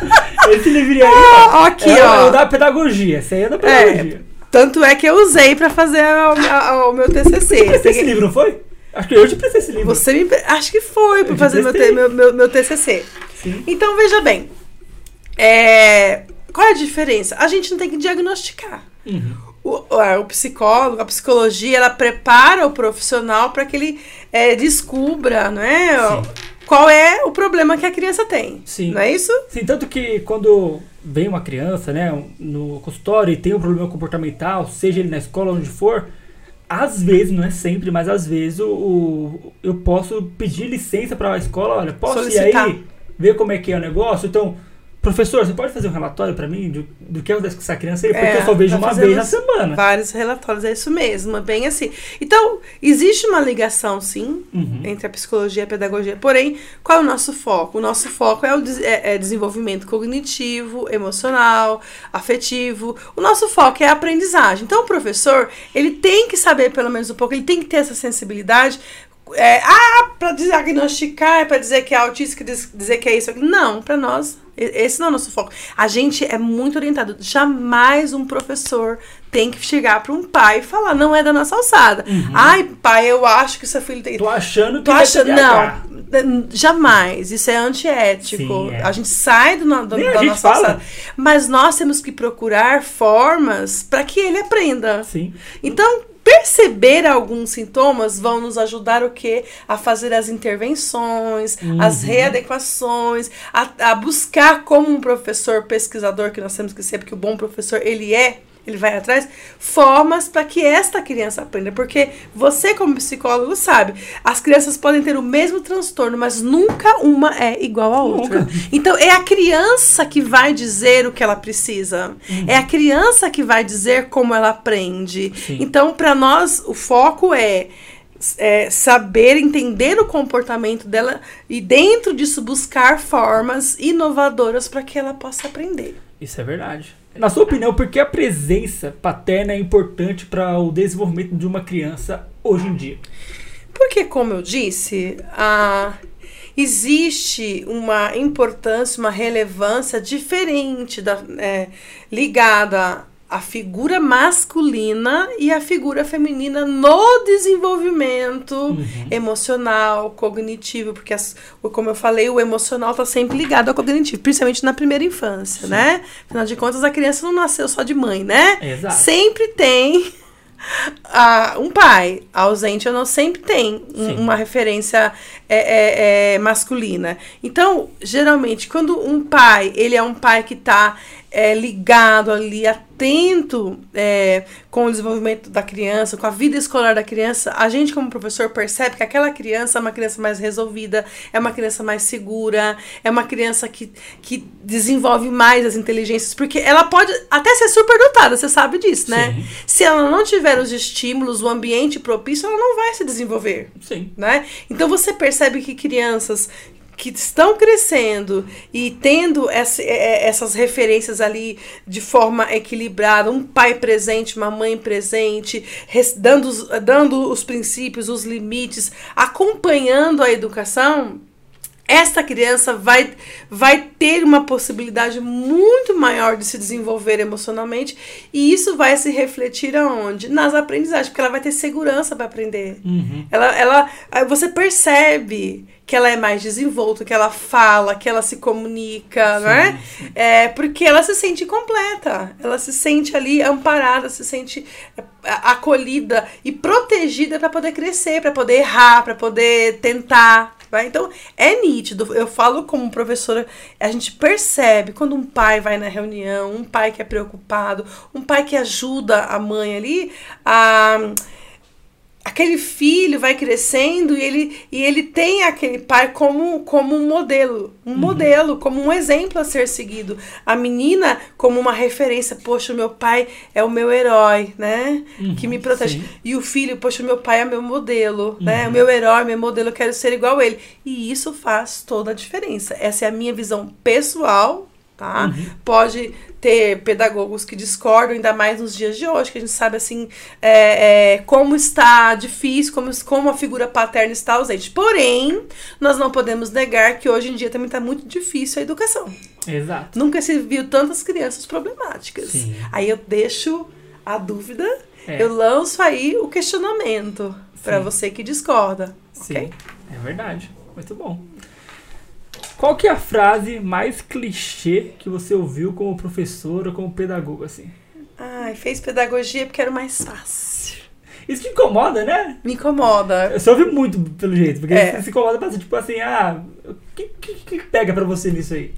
Esse livrinho aí, ó. Ó, aqui, é, ó. É o da pedagogia. Esse aí é da pedagogia. Tanto é que eu usei pra fazer o, a- o meu TCC. Você esse livro, não foi? Acho que eu te prestei esse livro. Você me. Acho que foi te fazer meu, meu, meu, meu TCC. Sim. Então veja bem. É, qual é a diferença? A gente não tem que diagnosticar. Uhum. O, o psicólogo, a psicologia, ela prepara o profissional para que ele é, descubra, não é? Sim. Qual é o problema que a criança tem. Sim. Não é isso? Sim, tanto que quando vem uma criança, né, no consultório e tem um problema comportamental, seja ele na escola, onde for, às vezes, não é sempre, mas às vezes o, o- eu posso pedir licença para a escola, olha, posso Solicitar. ir aí ver como é que é o negócio? Então, professor, você pode fazer um relatório para mim do, do que acontece com essa criança? Porque É, eu só vejo uma vez na semana. Vários relatórios, é isso mesmo, é bem assim. Então, existe uma ligação, sim, Uhum. entre a psicologia e a pedagogia. Porém, qual é o nosso foco? O nosso foco é o é- é desenvolvimento cognitivo, emocional, afetivo. O nosso foco é a aprendizagem. Então, o professor, ele tem que saber pelo menos um pouco, ele tem que ter essa sensibilidade. É, ah, para diagnosticar, é para dizer que é autista, diz- dizer que é isso. Não, para nós Esse não é o nosso foco. A gente é muito orientado. Jamais um professor tem que chegar para um pai e falar, não é da nossa alçada. Uhum. Ai, pai, eu acho que seu filho tem. Tô achando que Tô achando. Não, jamais. Isso é antiético. Sim, é. A gente sai do, do, da nossa fala. alçada. Mas nós temos que procurar formas para que ele aprenda. Sim. Então, perceber alguns sintomas vão nos ajudar o quê? A fazer as intervenções, uhum. as readequações, a, a, buscar como um professor pesquisador, que nós temos que ser, porque o bom professor, ele é ele vai atrás, formas para que esta criança aprenda. Porque você, como psicólogo, sabe, as crianças podem ter o mesmo transtorno, mas nunca uma é igual à outra. Nunca. Então, é a criança que vai dizer o que ela precisa. Uhum. É a criança que vai dizer como ela aprende. Sim. Então, para nós, o foco é é, saber entender o comportamento dela e dentro disso buscar formas inovadoras para que ela possa aprender. Isso é verdade. Na sua opinião, por que a presença paterna é importante para o desenvolvimento de uma criança hoje em dia? Porque, como eu disse, a existe uma importância, uma relevância diferente da, é, ligada a figura masculina e a figura feminina no desenvolvimento uhum. emocional, cognitivo, porque as, como eu falei, o emocional está sempre ligado ao cognitivo, principalmente na primeira infância, Sim. né? Afinal de contas, a criança não nasceu só de mãe, né? Exato. Sempre tem uh, um pai ausente ou não sempre tem um, uma referência é, é, é, masculina. Então, geralmente, quando um pai, ele é um pai que está é, ligado ali, atento é, com o desenvolvimento da criança, com a vida escolar da criança, a gente, como professor, percebe que aquela criança é uma criança mais resolvida, é uma criança mais segura, é uma criança que, que desenvolve mais as inteligências, porque ela pode até ser superdotada, você sabe disso, né? Sim. Se ela não tiver os estímulos, o ambiente propício, ela não vai se desenvolver. Sim. Né? Então você percebe que crianças que estão crescendo e tendo essa, é, é, essas referências ali de forma equilibrada, um pai presente, uma mãe presente, dando, dando os princípios, os limites, acompanhando a educação, esta criança vai, vai ter uma possibilidade muito maior de se desenvolver emocionalmente e isso vai se refletir aonde? Nas aprendizagens, porque ela vai ter segurança para aprender. Uhum. Ela, ela, você percebe que ela é mais desenvolta, que ela fala, que ela se comunica, sim, né? Sim. É, porque ela se sente completa, ela se sente ali amparada, se sente é, acolhida e protegida para poder crescer, para poder errar, para poder tentar. Então, é nítido. Eu falo como professora, a gente percebe quando um pai vai na reunião, um pai que é preocupado, um pai que ajuda a mãe ali a aquele filho vai crescendo e ele, e ele tem aquele pai como, como um modelo, um uhum. modelo, como um exemplo a ser seguido. A menina como uma referência, poxa, o meu pai é o meu herói, né? Uhum, que me protege. Sim. E o filho, poxa, o meu pai é meu modelo, uhum. né? O meu herói, meu modelo, eu quero ser igual a ele. E isso faz toda a diferença. Essa é a minha visão pessoal, tá? Uhum. Pode ter pedagogos que discordam, ainda mais nos dias de hoje, que a gente sabe assim é, é, como está difícil, como, como a figura paterna está ausente. Porém, nós não podemos negar que hoje em dia também está muito difícil a educação. Exato. Nunca se viu tantas crianças problemáticas. Sim. Aí eu deixo a dúvida, é. eu lanço aí o questionamento para você que discorda. Sim, okay? é verdade. Muito bom. Qual que é a frase mais clichê que você ouviu como professora, como pedagogo, assim? Ai, fez pedagogia porque era mais fácil. Isso te incomoda, né? Me incomoda. Você ouve muito, pelo jeito, porque é. se incomoda bastante, tipo assim, ah, o que, que, que pega pra você nisso aí?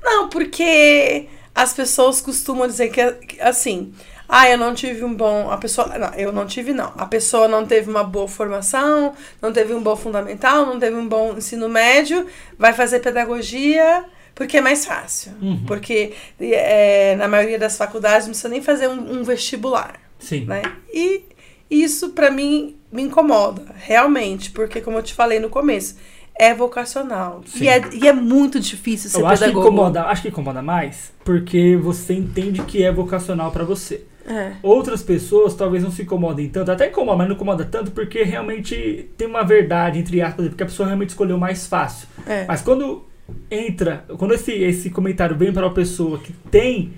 Não, porque as pessoas costumam dizer que, assim, ah, eu não tive um bom. A pessoa. Não, eu não tive, não. A pessoa não teve uma boa formação, não teve um bom fundamental, não teve um bom ensino médio, vai fazer pedagogia porque é mais fácil. Uhum. Porque é, na maioria das faculdades não precisa nem fazer um, um vestibular. Sim. Né? E isso, para mim, me incomoda, realmente, porque, como eu te falei no começo, é vocacional. E é, e é muito difícil ser eu acho pedagogo. Que incomoda, acho que incomoda mais porque você entende que é vocacional para você. É. Outras pessoas talvez não se incomodem tanto, até incomoda, mas não incomoda tanto porque realmente tem uma verdade, entre aspas, porque a pessoa realmente escolheu mais fácil. É. Mas quando entra, quando esse, esse comentário vem para uma pessoa que tem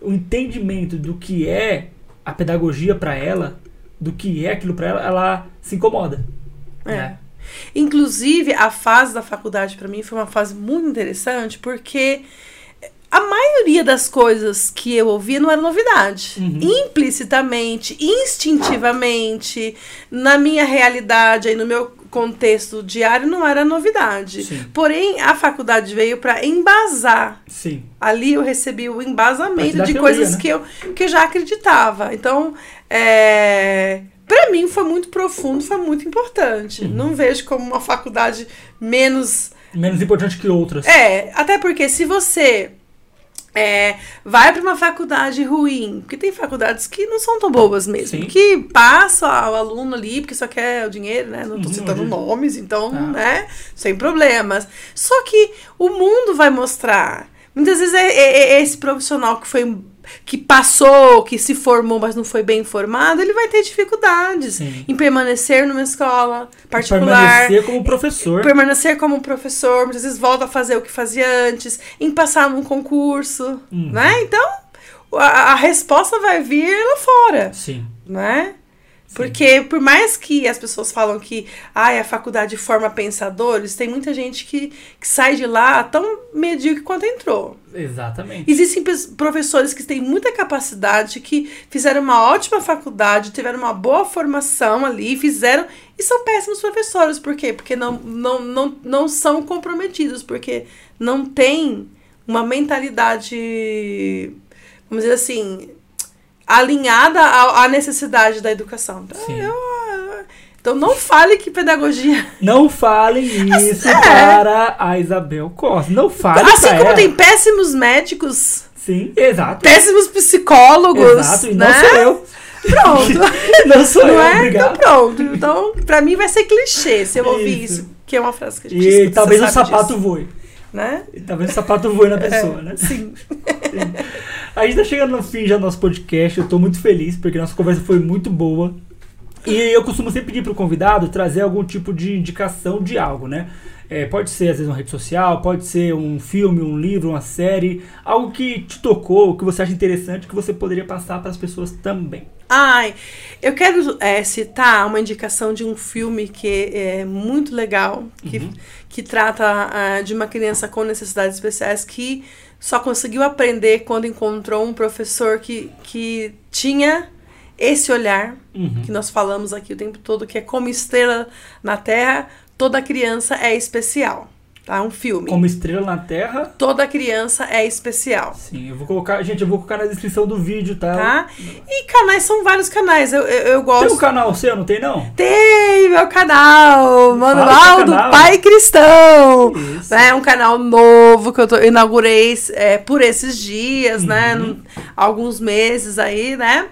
o entendimento do que é a pedagogia para ela, do que é aquilo para ela, ela se incomoda. É. Né? Inclusive, a fase da faculdade para mim foi uma fase muito interessante, porque a maioria das coisas que eu ouvia não era novidade. Uhum. Implicitamente, instintivamente, na minha realidade, aí no meu contexto diário, não era novidade. Sim. Porém, a faculdade veio para embasar. Sim. Ali eu recebi o embasamento de teoria, coisas né? que, eu, que já acreditava. Então, é, para mim foi muito profundo, foi muito importante. Uhum. Não vejo como uma faculdade menos Menos importante que outras. é, até porque se você é, vai para uma faculdade ruim, porque tem faculdades que não são tão boas mesmo, Sim. que passa o aluno ali porque só quer o dinheiro, né? Não tô Uhum, citando hoje- nomes, então, Tá. né? Sem problemas. Só que o mundo vai mostrar. Muitas vezes é, é- é esse profissional que foi que passou, que se formou, mas não foi bem formado, ele vai ter dificuldades Sim. em permanecer numa escola particular, Permanecer como professor. permanecer como professor, muitas vezes volta a fazer o que fazia antes, em passar num concurso, Uhum. né? Então, a, a resposta vai vir lá fora, Sim. né? Porque por mais que as pessoas falam que ai, a faculdade forma pensadores, tem muita gente que, que sai de lá tão medíocre quanto entrou. Exatamente. Existem professores que têm muita capacidade, que fizeram uma ótima faculdade, tiveram uma boa formação ali, fizeram. E são péssimos professores. Por quê? Porque não, não, não, não são comprometidos, porque não tem uma mentalidade, vamos dizer assim, alinhada à, à necessidade da educação. Então, Sim. eu- então não fale que pedagogia. Não falem isso É. para a Isabel Costa. Não falem Assim como ela. tem péssimos médicos, Sim, exato. péssimos psicólogos. Exato, e né? não sou eu. Pronto. Não sou Não eu, é? Então pronto. Então, pra mim vai ser clichê se eu ouvir Isso. isso, que é uma frase que a gente E escuta, talvez o sapato disso, voe. né? E Talvez o sapato voe na pessoa, É, né? Sim. A gente tá chegando no fim já do nosso podcast. Eu tô muito feliz porque nossa conversa foi muito boa. E eu costumo sempre pedir pro convidado trazer algum tipo de indicação de algo, né? É, pode ser, às vezes, uma rede social, pode ser um filme, um livro, uma série, algo que te tocou, que você acha interessante, que você poderia passar para as pessoas também. Ai, eu quero é, citar uma indicação de um filme que é muito legal, que, Uhum. que trata ah, de uma criança com necessidades especiais que só conseguiu aprender quando encontrou um professor que, que tinha esse olhar Uhum. que nós falamos aqui o tempo todo, que é como estrela na Terra, toda criança é especial. Tá? Um filme. Como estrela na Terra. Toda criança é especial. Sim, eu vou colocar. Gente, eu vou colocar na descrição do vídeo, tá? Tá? E canais são vários canais. Eu, eu, eu gosto. Tem um canal seu, não tem não? Tem meu canal, Manual do. Pai Cristão. Isso. É um canal novo que eu, tô- inaugurei é, por esses dias, né? Uhum. num- alguns meses aí, né?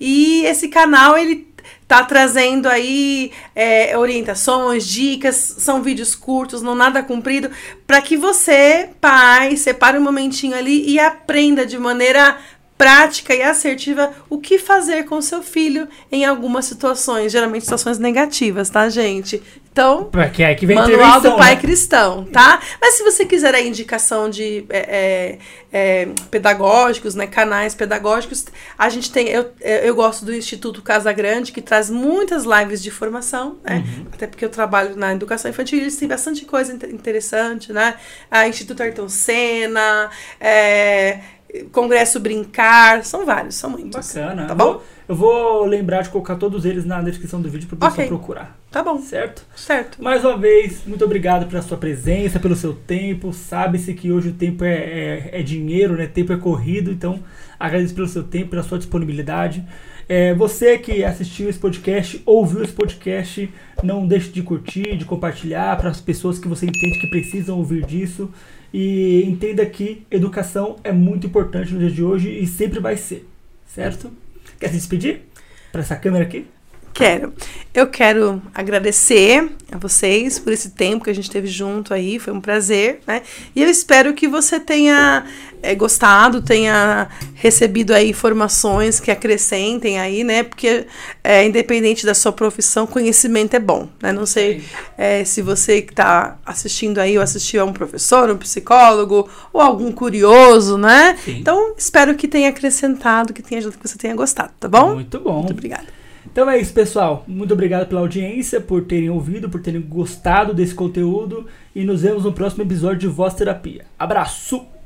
E esse canal, ele tá trazendo aí é, orientações, dicas, são vídeos curtos, não nada comprido, para que você, pai, separe um momentinho ali e aprenda de maneira prática e assertiva o que fazer com seu filho em algumas situações, geralmente situações negativas, tá, gente? Então, é que Manual do Pai né? Cristão, tá? Mas se você quiser a indicação de é, é, é, pedagógicos, né, canais pedagógicos, a gente tem, eu, eu gosto do Instituto Casa Grande, que traz muitas lives de formação, né? Uhum. Até porque eu trabalho na educação infantil, eles têm bastante coisa inte- interessante, né? A Instituto Ayrton Senna, é, Congresso Brincar, são vários, são muitos. Bacana. Tá bom? Eu vou lembrar de colocar todos eles na descrição do vídeo para o pessoal Ok. procurar. Tá bom, Certo? certo. Mais uma vez, muito obrigado pela sua presença, pelo seu tempo. Sabe-se que hoje o tempo é, é, é dinheiro, né? Tempo é corrido, então agradeço pelo seu tempo, pela sua disponibilidade. É, você que assistiu esse podcast, ouviu esse podcast, não deixe de curtir, de compartilhar para as pessoas que você entende que precisam ouvir disso. E entenda que educação é muito importante no dia de hoje e sempre vai ser, certo? Quer se despedir? Para essa câmera aqui? Quero. Eu quero agradecer a vocês por esse tempo que a gente teve junto aí, foi um prazer, né? E eu espero que você tenha é, gostado, tenha recebido aí informações que acrescentem aí, né? Porque é, independente da sua profissão, conhecimento é bom, né? Não sei é, se você que está assistindo aí ou assistiu a um professor, um psicólogo ou algum curioso, né? Sim. Então, espero que tenha acrescentado, que tenha que você tenha gostado, tá bom? Muito bom. Muito obrigada. Então é isso, pessoal. Muito obrigado pela audiência, por terem ouvido, por terem gostado desse conteúdo. E nos vemos no próximo episódio de Voz Terapia. Abraço!